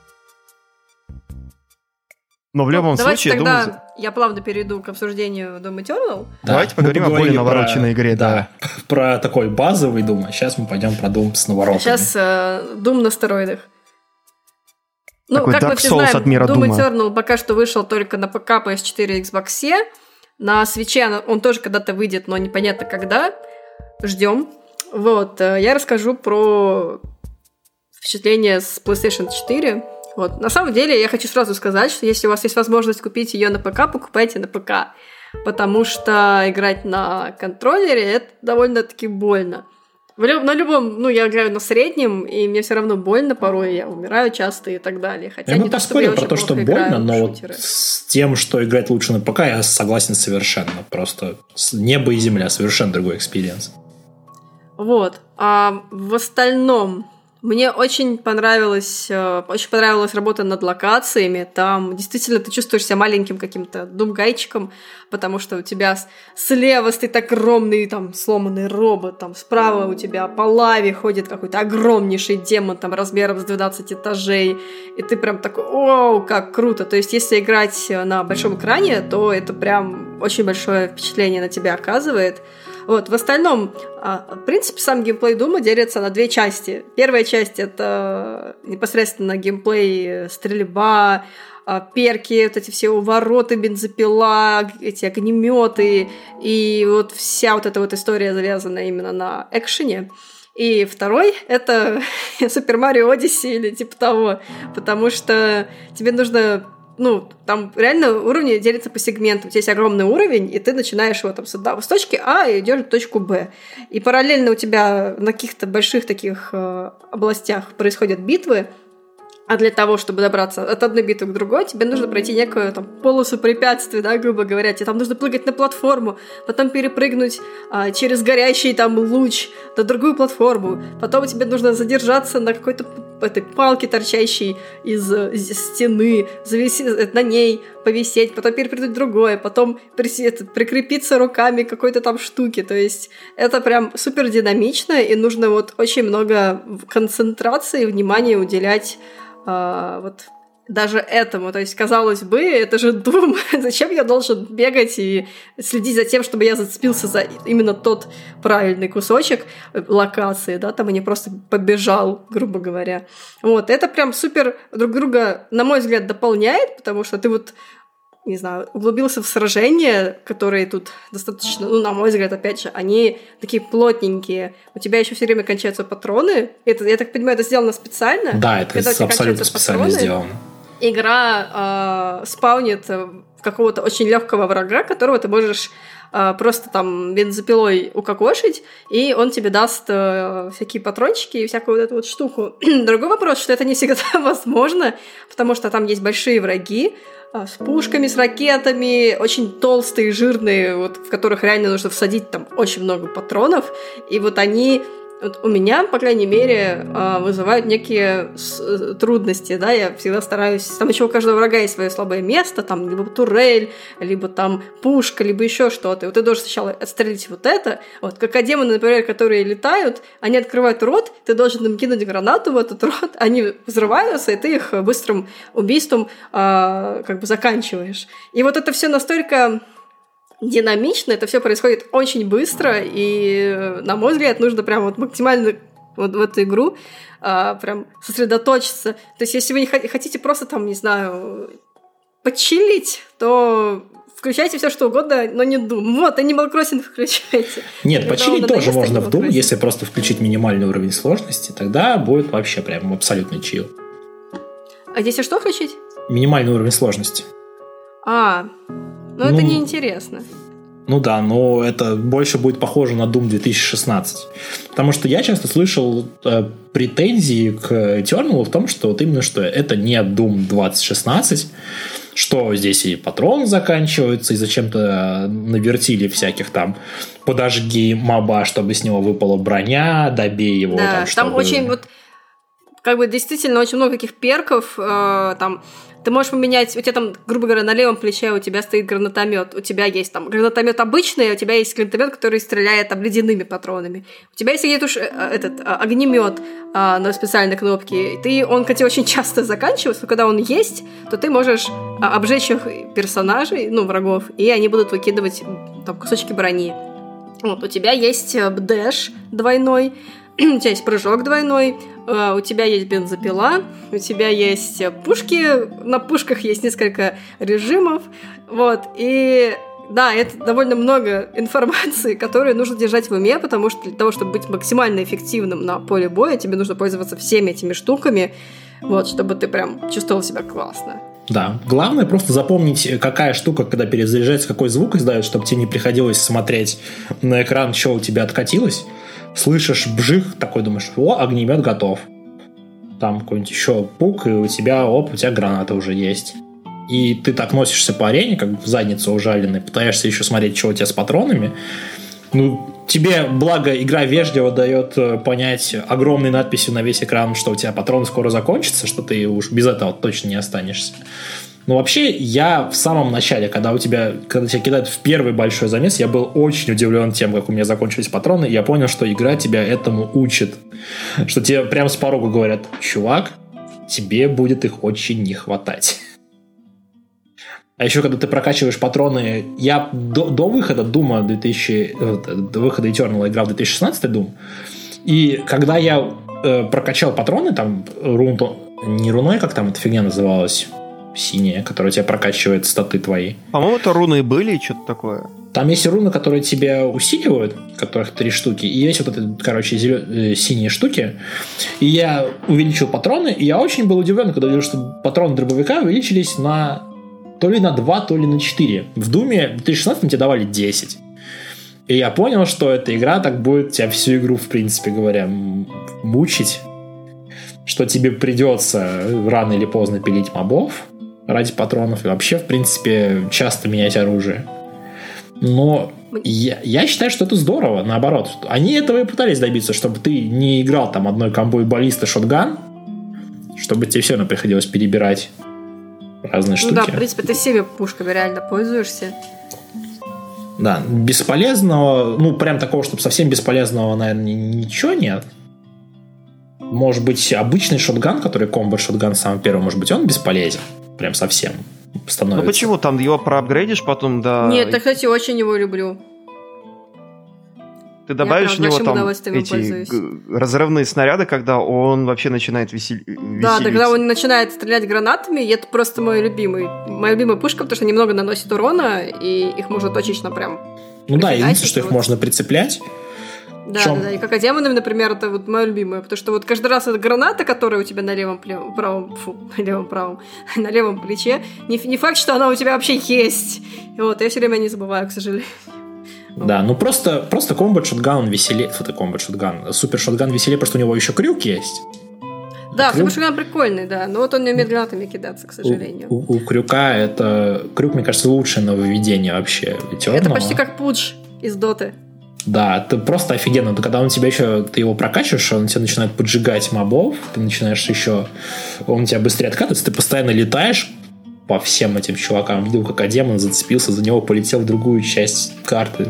Но в любом ну, случае, тогда я думаю... я плавно перейду к обсуждению Doom Eternal. Да, давайте поговорим о более навороченной игре. Да, да, про такой базовый Doom, а сейчас мы пойдем про Doom с наворотами. Сейчас э, Doom на стероидах. Ну, Такой как Dark мы все Souls знаем, от мира Doom Дума. Eternal пока что вышел только на ПК, PS4 и Xbox. На свече он тоже когда-то выйдет, но непонятно когда. Ждем. Вот, э, я расскажу про впечатление с PlayStation 4. Вот. На самом деле, я хочу сразу сказать, что если у вас есть возможность купить ее на ПК, покупайте на ПК. Потому что играть на контроллере это довольно-таки больно. На любом, ну, я играю на среднем, и мне все равно больно порой, я умираю часто и так далее. Хотя я не бы поспорил про то, что больно, но вот с тем, что играть лучше на ПК, я согласен совершенно. Просто небо и земля, совершенно другой experience. Вот. А в остальном, мне очень понравилось, э, очень понравилась работа над локациями. Там действительно ты чувствуешь себя маленьким каким-то думгайчиком, потому что у тебя слева стоит огромный там сломанный робот, там справа у тебя по лаве ходит какой-то огромнейший демон там размером с 12 этажей, и ты прям такой, оу, как круто. То есть если играть на большом экране, то это прям очень большое впечатление на тебя оказывает. Вот, в остальном, а, в принципе, сам геймплей Дума делится на две части. Первая часть — это непосредственно геймплей стрельба, а, перки, вот эти все увороты, бензопила, эти огнеметы, и вот вся вот эта вот история завязана именно на экшене. И второй — это Супер Марио Одиссе или типа того, потому что тебе нужно ну, там реально уровни делятся по сегментам. У есть огромный уровень, и ты начинаешь его там с, с точки А и идешь в точку Б. И параллельно у тебя на каких-то больших таких э, областях происходят битвы, а для того, чтобы добраться от одной битвы к другой, тебе нужно пройти некую там полосу препятствий, да, грубо говоря. Тебе там нужно прыгать на платформу, потом перепрыгнуть а, через горящий там луч на другую платформу. Потом тебе нужно задержаться на какой-то этой палке, торчащей из, из стены, зависеть, на ней повисеть, потом перепрыгнуть другое, потом присесть, прикрепиться руками к какой-то там штуке. То есть это прям супер динамично, и нужно вот очень много концентрации внимания уделять а, вот даже этому. То есть, казалось бы, это же Doom. Зачем я должен бегать и следить за тем, чтобы я зацепился за именно тот правильный кусочек локации, да, там, а не просто побежал, грубо говоря. Вот, это прям супер друг друга, на мой взгляд, дополняет, потому что ты вот не знаю, углубился в сражения, которые тут достаточно, ну, на мой взгляд, опять же, они такие плотненькие. У тебя еще все время кончаются патроны. Это, я так понимаю, это сделано специально. Да, это абсолютно специально патроны, сделано. Игра э, спаунит какого-то очень легкого врага, которого ты можешь э, просто там бензопилой укокошить, и он тебе даст э, всякие патрончики и всякую вот эту вот штуку. Другой вопрос, что это не всегда возможно, потому что там есть большие враги, а, с пушками, с ракетами, очень толстые, жирные, вот, в которых реально нужно всадить там очень много патронов. И вот они вот у меня, по крайней мере, а, вызывают некие э, трудности, да, я всегда стараюсь, там еще у каждого врага есть свое слабое место, там либо турель, либо там пушка, либо еще что-то, вот ты должен сначала отстрелить вот это, вот, как демоны, например, которые летают, они открывают рот, ты должен им кинуть гранату в этот рот, они взрываются, и ты их быстрым убийством а, как бы заканчиваешь. И вот это все настолько динамично, это все происходит очень быстро, и, на мой взгляд, нужно прям вот максимально вот в эту игру а, прям сосредоточиться. То есть, если вы не хотите просто там, не знаю, почилить, то включайте все что угодно, но не Doom. Вот, Animal Crossing включайте. Нет, почилить тоже можно в Doom, если просто включить минимальный уровень сложности, тогда будет вообще прям абсолютный чил. А здесь а что включить? Минимальный уровень сложности. А, но ну, это ну, неинтересно. Ну да, но это больше будет похоже на Doom 2016. Потому что я часто слышал э, претензии к Eternal в том, что вот именно что это не Doom 2016, что здесь и патрон заканчивается, и зачем-то навертили всяких там подожги моба, чтобы с него выпала броня, добей его. Да, там, чтобы... там очень вот как бы действительно очень много таких перков, э, там ты можешь поменять, у тебя там, грубо говоря, на левом плече у тебя стоит гранатомет, у тебя есть там гранатомет обычный, а у тебя есть гранатомет, который стреляет там ледяными патронами. У тебя есть где-то э, этот а, огнемет а, на специальной кнопке. Ты, он, кстати, очень часто заканчивается, но когда он есть, то ты можешь обжечь их персонажей, ну, врагов, и они будут выкидывать там кусочки брони. Вот, у тебя есть э, дэш двойной, у тебя есть прыжок двойной, э, у тебя есть бензопила, у тебя есть пушки, на пушках есть несколько режимов, вот, и да, это довольно много информации, которую нужно держать в уме, потому что для того, чтобы быть максимально эффективным на поле боя, тебе нужно пользоваться всеми этими штуками, вот, чтобы ты прям чувствовал себя классно. Да, главное просто запомнить, какая штука, когда перезаряжается, какой звук издает, чтобы тебе не приходилось смотреть на экран, что у тебя откатилось слышишь бжих, такой думаешь, о, огнемет готов. Там какой-нибудь еще пук, и у тебя, оп, у тебя граната уже есть. И ты так носишься по арене, как в задницу ужаленный, пытаешься еще смотреть, что у тебя с патронами. Ну, тебе, благо, игра вежливо дает э, понять огромной надписью на весь экран, что у тебя патроны скоро закончатся, что ты уж без этого точно не останешься. Но вообще, я в самом начале, когда у тебя, когда тебя кидают в первый большой замес, я был очень удивлен тем, как у меня закончились патроны, и я понял, что игра тебя этому учит. Что тебе прямо с порога говорят, чувак, тебе будет их очень не хватать. А еще, когда ты прокачиваешь патроны, я до, до выхода Дума 2000, э, до выхода Eternal играл в 2016 Doom, и когда я э, прокачал патроны, там, рун, не руной, как там эта фигня называлась, синяя, которая тебя прокачивает статы твои. По-моему, это руны были, что-то такое. Там есть руны, которые тебя усиливают, которых три штуки, и есть вот эти, короче, зелё... э, синие штуки. И я увеличил патроны, и я очень был удивлен, когда увидел, что патроны дробовика увеличились на то ли на 2, то ли на 4. В Думе в 2016 тебе давали 10. И я понял, что эта игра так будет тебя всю игру, в принципе говоря, мучить. Что тебе придется рано или поздно пилить мобов, ради патронов и вообще, в принципе, часто менять оружие. Но я, я считаю, что это здорово, наоборот. Они этого и пытались добиться, чтобы ты не играл там одной комбой баллиста шотган, чтобы тебе все равно приходилось перебирать разные ну штуки. Ну да, в принципе, ты всеми пушками реально пользуешься. Да, бесполезного, ну, прям такого, чтобы совсем бесполезного, наверное, ничего нет. Может быть, обычный шотган, который комбат шотган самый первый, может быть, он бесполезен. Прям совсем становится. Ну почему? Там его проапгрейдишь потом до... Нет, я, кстати, очень его люблю. Ты добавишь Я в него там эти пользуюсь. разрывные снаряды, когда он вообще начинает весел... Да, тогда он начинает стрелять гранатами, и это просто мой любимый. Моя любимая пушка, потому что они много наносят урона, и их можно точечно прям... Ну да, единственное, что их вот. можно прицеплять. Да, да, да. И как демонами, например, это вот моя любимая. Потому что вот каждый раз эта граната, которая у тебя на левом пле- правом, фу, на левом правом, на левом плече, не, не факт, что она у тебя вообще есть. И вот, я все время не забываю, к сожалению. Да, ну просто, просто комбат шотган веселее. Ты, комбат шотган. Супер шотган веселее, что у него еще крюк есть. Да, Крюк- Супер прикольный, да. Но вот он не умеет гранатами кидаться, к сожалению. У, у- у крюка это... Крюк, мне кажется, лучшее нововведение вообще. Это Eternal. почти как пудж из доты. Да, это просто офигенно. Но когда он тебя еще, ты его прокачиваешь, он тебя начинает поджигать мобов, ты начинаешь еще, он тебя быстрее откатывается, ты постоянно летаешь по всем этим чувакам. Видел, как демон зацепился, за него полетел в другую часть карты.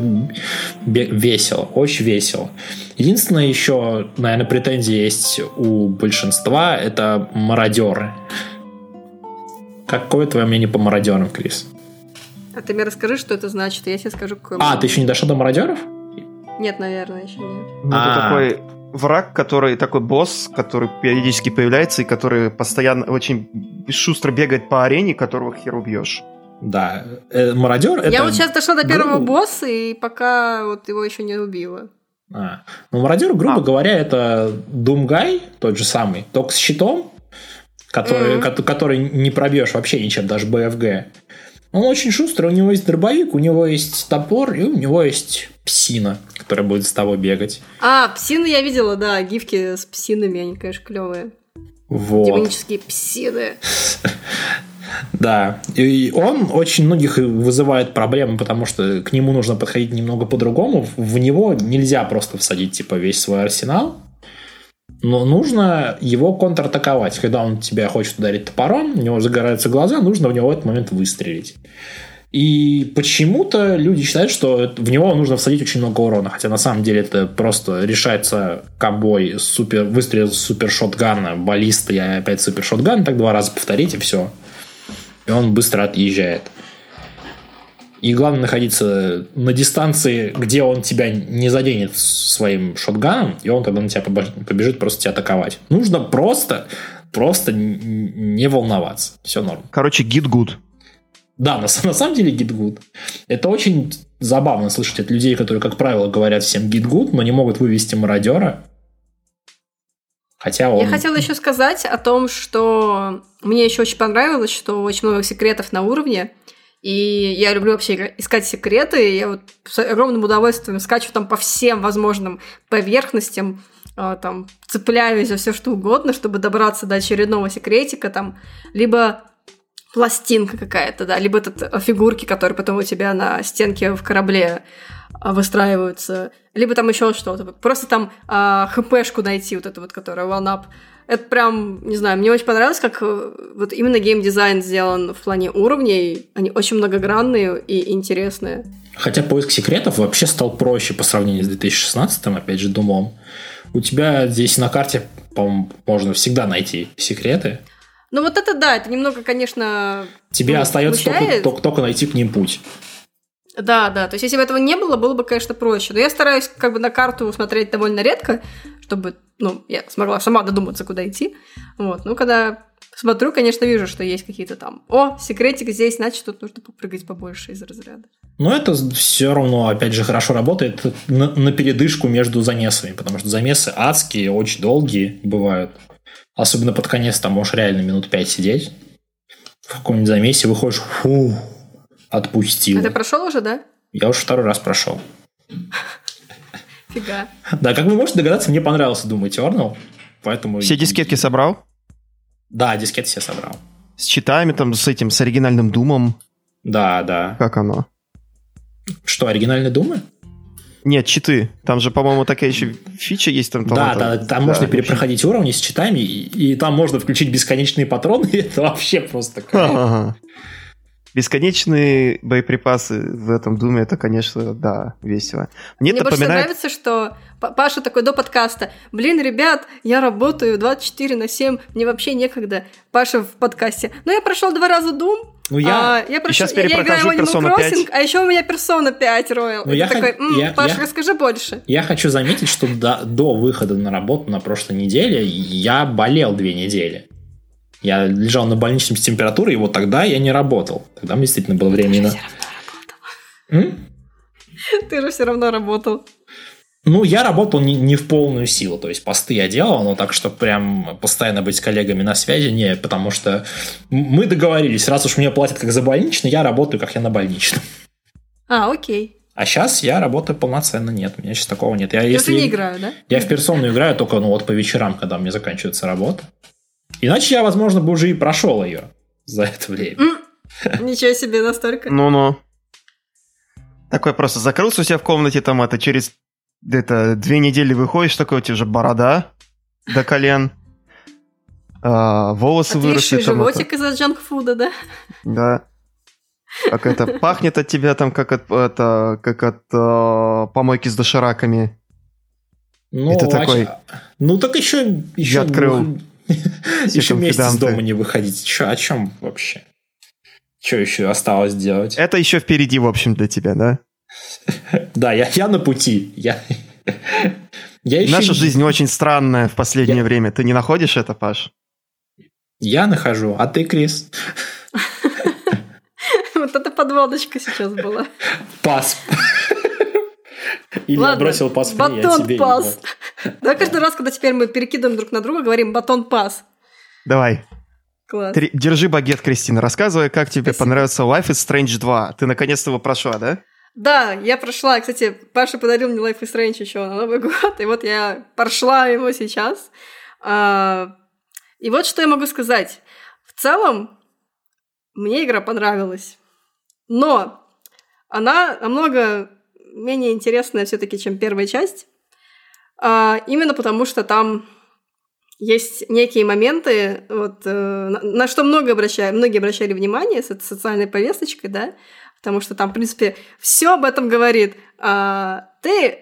Бе- Весело, очень весело. Единственное еще, наверное, претензии есть у большинства, это мародеры. Какое твое мнение по мародерам, Крис? А ты мне расскажи, что это значит, я тебе скажу, какой А, ты еще не дошел до мародеров? Нет, наверное, еще нет. Ну, это А. такой враг, который такой босс, который периодически появляется и который постоянно очень шустро бегает по арене, которого хер убьешь. Да. Э, мародер это... Я вот сейчас дошла до первого грубо- босса, и пока вот его еще не убила. А. Ну, мародер, грубо А. говоря, это Думгай, тот же самый, только с щитом, который, ко- который не пробьешь вообще ничем, даже БФГ. Он очень шустрый, у него есть дробовик, у него есть топор, и у него есть псина, которая будет с тобой бегать. А, псины я видела, да, гифки с псинами, они, конечно, клевые. Вот. Демонические псины. Да. И он очень многих вызывает проблемы, потому что к нему нужно подходить немного по-другому. В него нельзя просто всадить типа весь свой арсенал. Но нужно его контратаковать. Когда он тебя хочет ударить топором, у него загораются глаза, нужно в него в этот момент выстрелить. И почему-то люди считают, что в него нужно всадить очень много урона, хотя на самом деле это просто решается комбой супер, выстрел супер шотгана, баллиста, и опять супер шотган, так два раза повторить и все. И он быстро отъезжает. И главное находиться на дистанции, где он тебя не заденет своим шотганом, и он тогда на тебя побежит просто тебя атаковать. Нужно просто, просто не волноваться. Все норм. Короче, гид гуд. Да, на, на самом деле гид good. Это очень забавно слышать от людей, которые, как правило, говорят всем гид good, но не могут вывести мародера. Хотя он... Я хотела еще сказать о том, что мне еще очень понравилось, что очень много секретов на уровне. И я люблю вообще искать секреты. И я вот с огромным удовольствием скачу там по всем возможным поверхностям, а, там цепляюсь за все что угодно, чтобы добраться до очередного секретика, там либо пластинка какая-то, да, либо этот, э, фигурки, которые потом у тебя на стенке в корабле а, выстраиваются, либо там еще что-то. Просто там а, хпшку найти, вот эту вот, которая one up. Это прям, не знаю, мне очень понравилось, как э, вот именно геймдизайн сделан в плане уровней. Они очень многогранные и интересные. Хотя поиск секретов вообще стал проще по сравнению с 2016, опять же, думом. У тебя здесь на карте, по-моему, можно всегда найти секреты. Ну вот это да, это немного, конечно... Тебе ну, остается только, только, только найти к ним путь. Да, да. То есть, если бы этого не было, было бы, конечно, проще. Но я стараюсь как бы на карту смотреть довольно редко, чтобы, ну, я смогла сама додуматься, куда идти. Вот. Ну, когда смотрю, конечно, вижу, что есть какие-то там... О, секретик здесь, значит, тут нужно попрыгать побольше из разряда. Но это все равно, опять же, хорошо работает на, на передышку между замесами, потому что замесы адские, очень долгие бывают. Особенно под конец там можешь реально минут пять сидеть. В каком-нибудь замесе выходишь, фу, отпустил. А ты прошел уже, да? Я уже второй раз прошел. Фига. Да, как вы можете догадаться, мне понравился Doom Eternal. Поэтому... Все дискетки собрал? Да, дискет все собрал. С читами, там, с этим, с оригинальным думом. Да, да. Как оно? Что, оригинальные Думы? Нет, читы. Там же, по-моему, такая еще фича есть. Там, Да, там, да, там- там да, можно общем. перепроходить уровни с читами, и, и там можно включить бесконечные патроны, и это вообще просто. Ага. Бесконечные боеприпасы в этом Думе, это, конечно, да, весело. Мне, Мне больше напоминает... нравится, что Паша такой до подкаста. Блин, ребят, я работаю 24 на 7, мне вообще некогда. Паша в подкасте. Ну, я прошел два раза Doom, ну, я, а, я, прошу, сейчас я, я Animal Crossing, 5. а еще у меня персона 5 Royal. Ну, я такой, м-м, я, Паша, я, расскажи больше. Я хочу заметить, что до, до выхода на работу на прошлой неделе я болел две недели. Я лежал на больничном с температурой, и вот тогда я не работал. Тогда мне действительно было время Ты же все равно работал. Ты же все равно работал. Ну, я работал не, не в полную силу, то есть посты я делал, но так, что прям постоянно быть с коллегами на связи, не, потому что мы договорились, раз уж мне платят как за больничный, я работаю, как я на больничном. А, окей. А сейчас я работаю полноценно, нет, у меня сейчас такого нет. Я, если не играю, да? Я в персону играю только ну, вот по вечерам, когда у меня заканчивается работа. Иначе я, возможно, бы уже и прошел ее за это время. Ничего себе, настолько. Ну-ну. Такой просто закрылся у себя в комнате, там это через это две недели выходишь, такой у тебя уже борода до колен, а, волосы выросли. Там животик это... из-за джанкфуда, да? Да. Как это пахнет от тебя там, как от, это, как от э, помойки с дошираками. Ну, это а такой. Ну так еще, еще я открыл. Еще месяц из дома не выходить. Че, о чем вообще? Что еще осталось делать? Это еще впереди, в общем, для тебя, да? Да, я, я на пути. Я, я еще... Наша жизнь очень странная в последнее я... время. Ты не находишь это, Паш? Я нахожу, а ты, Крис? Вот эта подводочка сейчас была. Пас. Или Ладно, бросил пас батон мне, пас. Давай каждый раз, когда теперь мы перекидываем друг на друга, говорим батон пас. Давай. Класс. Три... Держи багет, Кристина. Рассказывай, как тебе Спасибо. понравился Life is Strange 2. Ты наконец-то его прошла, да? Да, я прошла. Кстати, Паша подарил мне Life is Strange еще на Новый год, и вот я прошла его сейчас. А, и вот что я могу сказать. В целом, мне игра понравилась. Но она намного менее интересная все-таки, чем первая часть. А, именно потому, что там есть некие моменты, вот, э, на, что много обращали, многие обращали внимание с этой социальной повесточкой, да, потому что там, в принципе, все об этом говорит. А ты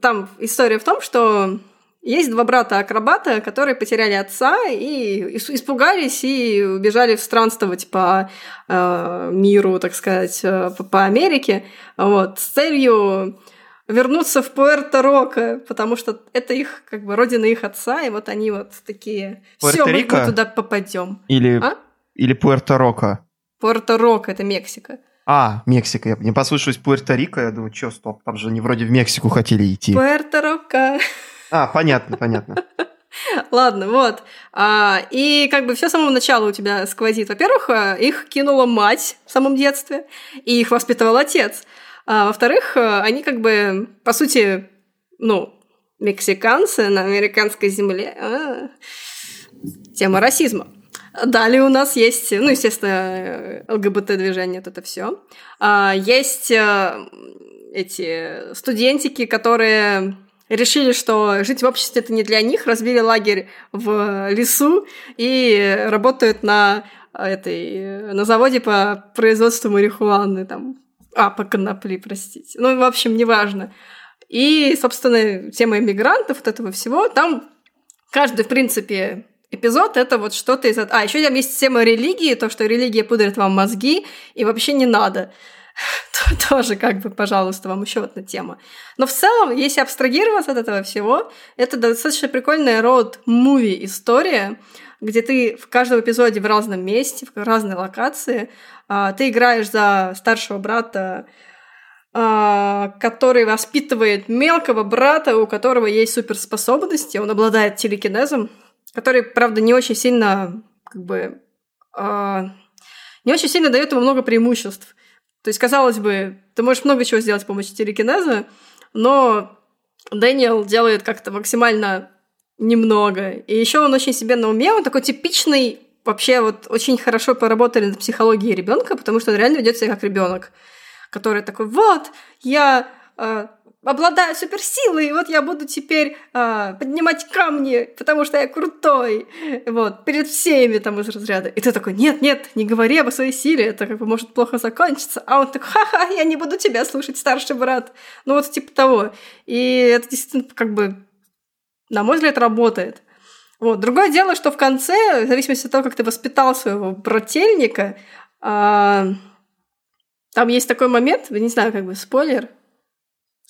там история в том, что есть два брата-акробата, которые потеряли отца и испугались и убежали в странствовать по э, миру, так сказать, э, по, по Америке, вот, с целью вернуться в Пуэрто-Роко, потому что это их, как бы, родина их отца, и вот они вот такие, все, мы, мы туда попадем. Или, а? или Пуэрто-Роко. Пуэрто-Роко, это Мексика. А, Мексика. Я не послушаюсь Пуэрто-Рико, я думаю, что, стоп, там же они вроде в Мексику хотели идти. Пуэрто-Роко. А, понятно, понятно. Ладно, вот. А, и как бы все с самого начала у тебя сквозит. Во-первых, э, их кинула мать в самом детстве, и их воспитывал отец. А, во-вторых, э, они как бы, по сути, ну, мексиканцы на американской земле. А, тема расизма. Далее у нас есть, ну, естественно, ЛГБТ-движение, это все. А, есть э, эти студентики, которые решили, что жить в обществе это не для них, разбили лагерь в лесу и работают на этой на заводе по производству марихуаны там а по конопли простите ну в общем неважно и собственно тема иммигрантов вот этого всего там каждый в принципе эпизод это вот что-то из... А, еще там есть тема религии, то, что религия пудрит вам мозги, и вообще не надо. Тоже как бы, пожалуйста, вам еще одна тема. Но в целом, если абстрагироваться от этого всего, это достаточно прикольная роуд-муви история, где ты в каждом эпизоде в разном месте, в разной локации, а, ты играешь за старшего брата, а, который воспитывает мелкого брата, у которого есть суперспособности, он обладает телекинезом, который, правда, не очень сильно, как бы, э, не очень сильно дает ему много преимуществ. То есть, казалось бы, ты можешь много чего сделать с помощью телекинеза, но Дэниел делает как-то максимально немного. И еще он очень себе на уме, он такой типичный, вообще вот очень хорошо поработали над психологией ребенка, потому что он реально ведет себя как ребенок, который такой, вот, я э, обладаю суперсилой, и вот я буду теперь а, поднимать камни, потому что я крутой, вот, перед всеми там из разряда. И ты такой, нет, нет, не говори об своей силе, это как бы может плохо закончиться. А он такой, ха-ха, я не буду тебя слушать, старший брат. Ну вот типа того. И это действительно как бы, на мой взгляд, работает. Вот. Другое дело, что в конце, в зависимости от того, как ты воспитал своего брательника, а, там есть такой момент, не знаю, как бы спойлер,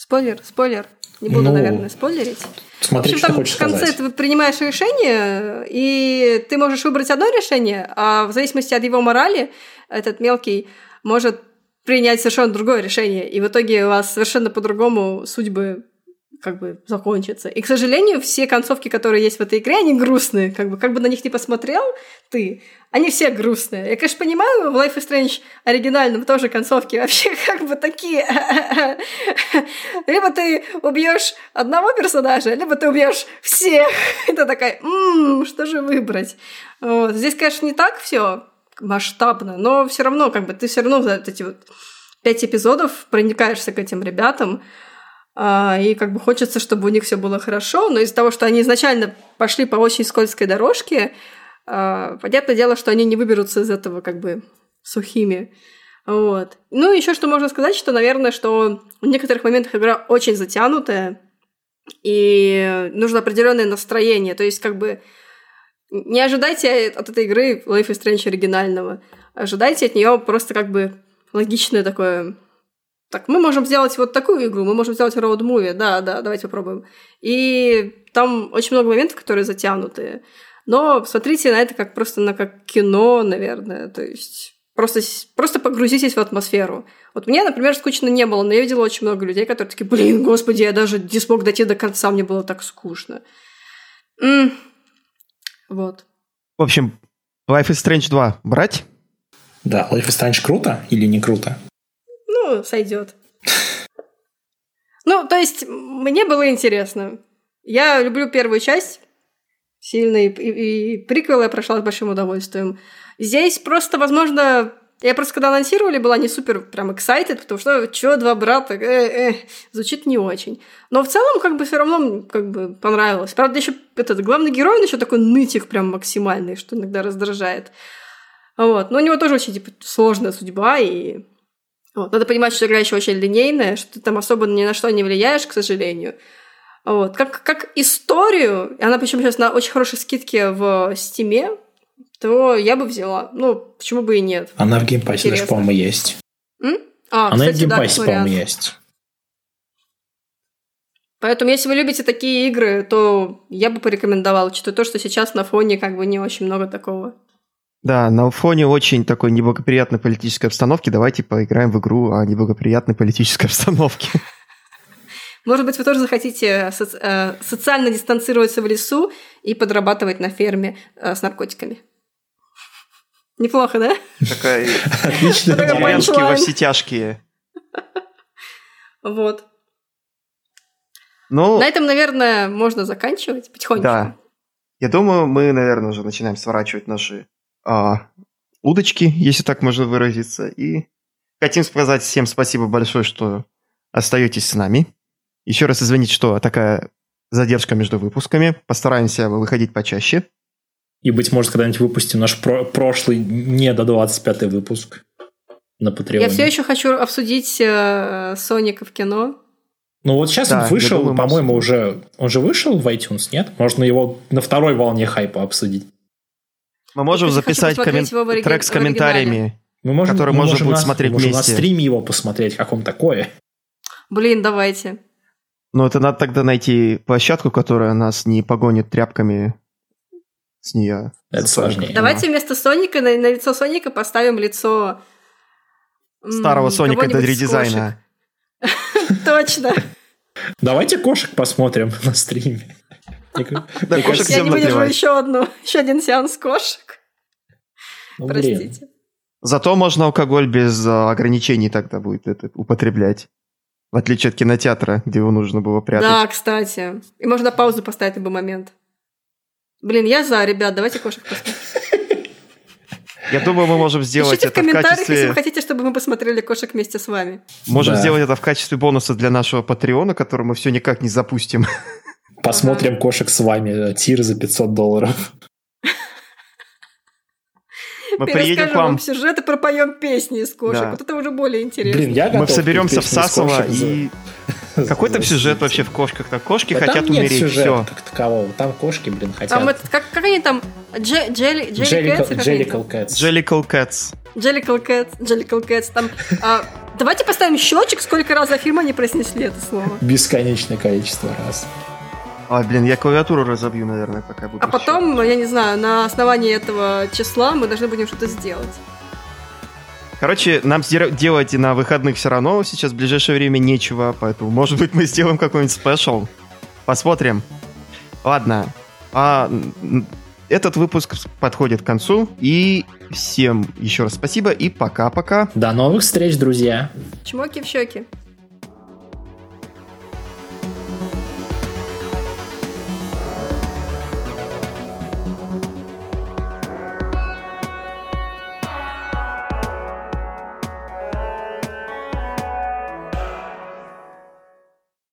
Спойлер, спойлер. Не буду, ну, наверное, спойлерить. Смотри, в общем, там в конце сказать. ты принимаешь решение, и ты можешь выбрать одно решение, а в зависимости от его морали этот мелкий может принять совершенно другое решение. И в итоге у вас совершенно по-другому судьбы как бы закончится. И, к сожалению, все концовки, которые есть в этой игре, они грустные. Как бы, как бы на них не посмотрел ты, они все грустные. Я, конечно, понимаю, в Life is Strange оригинальном тоже концовки вообще как бы такие. Либо ты убьешь одного персонажа, либо ты убьешь всех. Ты такая, м-м, что же выбрать? Вот. Здесь, конечно, не так все масштабно, но все равно, как бы, ты все равно за эти вот пять эпизодов проникаешься к этим ребятам, и как бы хочется, чтобы у них все было хорошо, но из-за того, что они изначально пошли по очень скользкой дорожке, а, понятное дело, что они не выберутся из этого как бы сухими. Вот. Ну, еще что можно сказать, что, наверное, что в некоторых моментах игра очень затянутая, и нужно определенное настроение. То есть, как бы, не ожидайте от этой игры Life is Strange оригинального. Ожидайте от нее просто как бы логичное такое так, мы можем сделать вот такую игру, мы можем сделать road movie, да, да, давайте попробуем. И там очень много моментов, которые затянутые. Но смотрите на это как просто на как кино, наверное, то есть просто, просто погрузитесь в атмосферу. Вот мне, например, скучно не было, но я видела очень много людей, которые такие, блин, господи, я даже не смог дойти до конца, мне было так скучно. М-м. Вот. В общем, Life is Strange 2 брать? Да, Life is Strange круто или не круто? Сойдет. Ну, то есть, мне было интересно. Я люблю первую часть сильно, и, и, и приквел я прошла с большим удовольствием. Здесь просто, возможно, я просто когда анонсировали, была не супер прям excited, потому что чё, два брата, э, э, звучит не очень. Но в целом, как бы, все равно, как бы, понравилось. Правда, еще этот главный герой, он еще такой нытик прям максимальный, что иногда раздражает. Вот. Но у него тоже очень, типа, сложная судьба, и вот. Надо понимать, что игра еще очень линейная, что ты там особо ни на что не влияешь, к сожалению. Вот. Как, как историю, она причем сейчас на очень хорошей скидке в Стиме, то я бы взяла. Ну, почему бы и нет. Она в Game Pass е даже, по-моему, есть. М? А, Она кстати, в Game Pass е, да, по-моему, есть. Поэтому, если вы любите такие игры, то я бы порекомендовала, учитывая то, что сейчас на фоне как бы не очень много такого. Да, на фоне очень такой неблагоприятной политической обстановки давайте поиграем в игру о неблагоприятной политической обстановке. Может быть, вы тоже захотите соци- э, социально дистанцироваться в лесу и подрабатывать на ферме э, с наркотиками. Неплохо, да? Такая отличная деревенские во все тяжкие. Вот. Ну, на этом, наверное, можно заканчивать потихоньку. Да. Я думаю, мы, наверное, уже начинаем сворачивать наши а, удочки, если так можно выразиться. И хотим сказать всем спасибо большое, что остаетесь с нами. Еще раз извините, что такая задержка между выпусками. Постараемся выходить почаще. И, быть может, когда-нибудь выпустим наш про- прошлый не до 25 выпуск на Patreon. Я все еще хочу обсудить э, Соника в кино. Ну вот сейчас да, он вышел, думаю, по-моему, уже... Он же вышел в iTunes, нет? Можно его на второй волне хайпа обсудить. Мы можем я записать коммен... трек с комментариями, мы можем, который мы можно можем будет на, смотреть можем вместе. на стриме его посмотреть, как он такое. Блин, давайте. Ну, это надо тогда найти площадку, которая нас не погонит тряпками с нее. Это сложнее. Давайте вместо Соника на, на лицо Соника поставим лицо... Старого Соника до редизайна. Точно. Давайте кошек посмотрим на стриме. Да, кошек Я не выдержу еще одну, еще один сеанс кошек. Ну, Простите. Зато можно алкоголь без а, ограничений тогда будет это употреблять. В отличие от кинотеатра, где его нужно было прятать. Да, кстати. И можно паузу поставить в любой момент. Блин, я за, ребят, давайте кошек посмотрим. Я думаю, мы можем сделать Пишите в это в комментариях, если качестве... вы хотите, чтобы мы посмотрели кошек вместе с вами. Можем Да. сделать это в качестве бонуса для нашего Патреона, который мы все никак не запустим. Посмотрим кошек с вами. Тир за 500 долларов. Мы приедем к Перескажем вам, сюжет и пропоем песни из кошек. Да. Вот это уже более интересно. Блин, я мы соберемся в Сасово и... Какой там сюжет вообще в кошках-то? Кошки Да хотят там нет умереть, сюжета все. как такового. Там кошки, блин, хотят. Там это, как, как они там? Дже- Джелли Джелли Кэтс? Там? Jellicle Cats. Jellicle Cats, Jellicle Cats. Там, а, давайте поставим счетчик, сколько раз за фильм они произнесли это слово. Бесконечное количество раз. Ой, блин, я клавиатуру разобью, наверное, пока буду А потом, я не знаю, на основании этого числа мы должны будем что-то сделать. Короче, нам делать и на выходных все равно сейчас в ближайшее время нечего, поэтому, может быть, мы сделаем какой-нибудь спешл. Посмотрим. Ладно. А, этот выпуск подходит к концу. И всем еще раз спасибо и пока-пока. До новых встреч, друзья. Чмоки в щеки.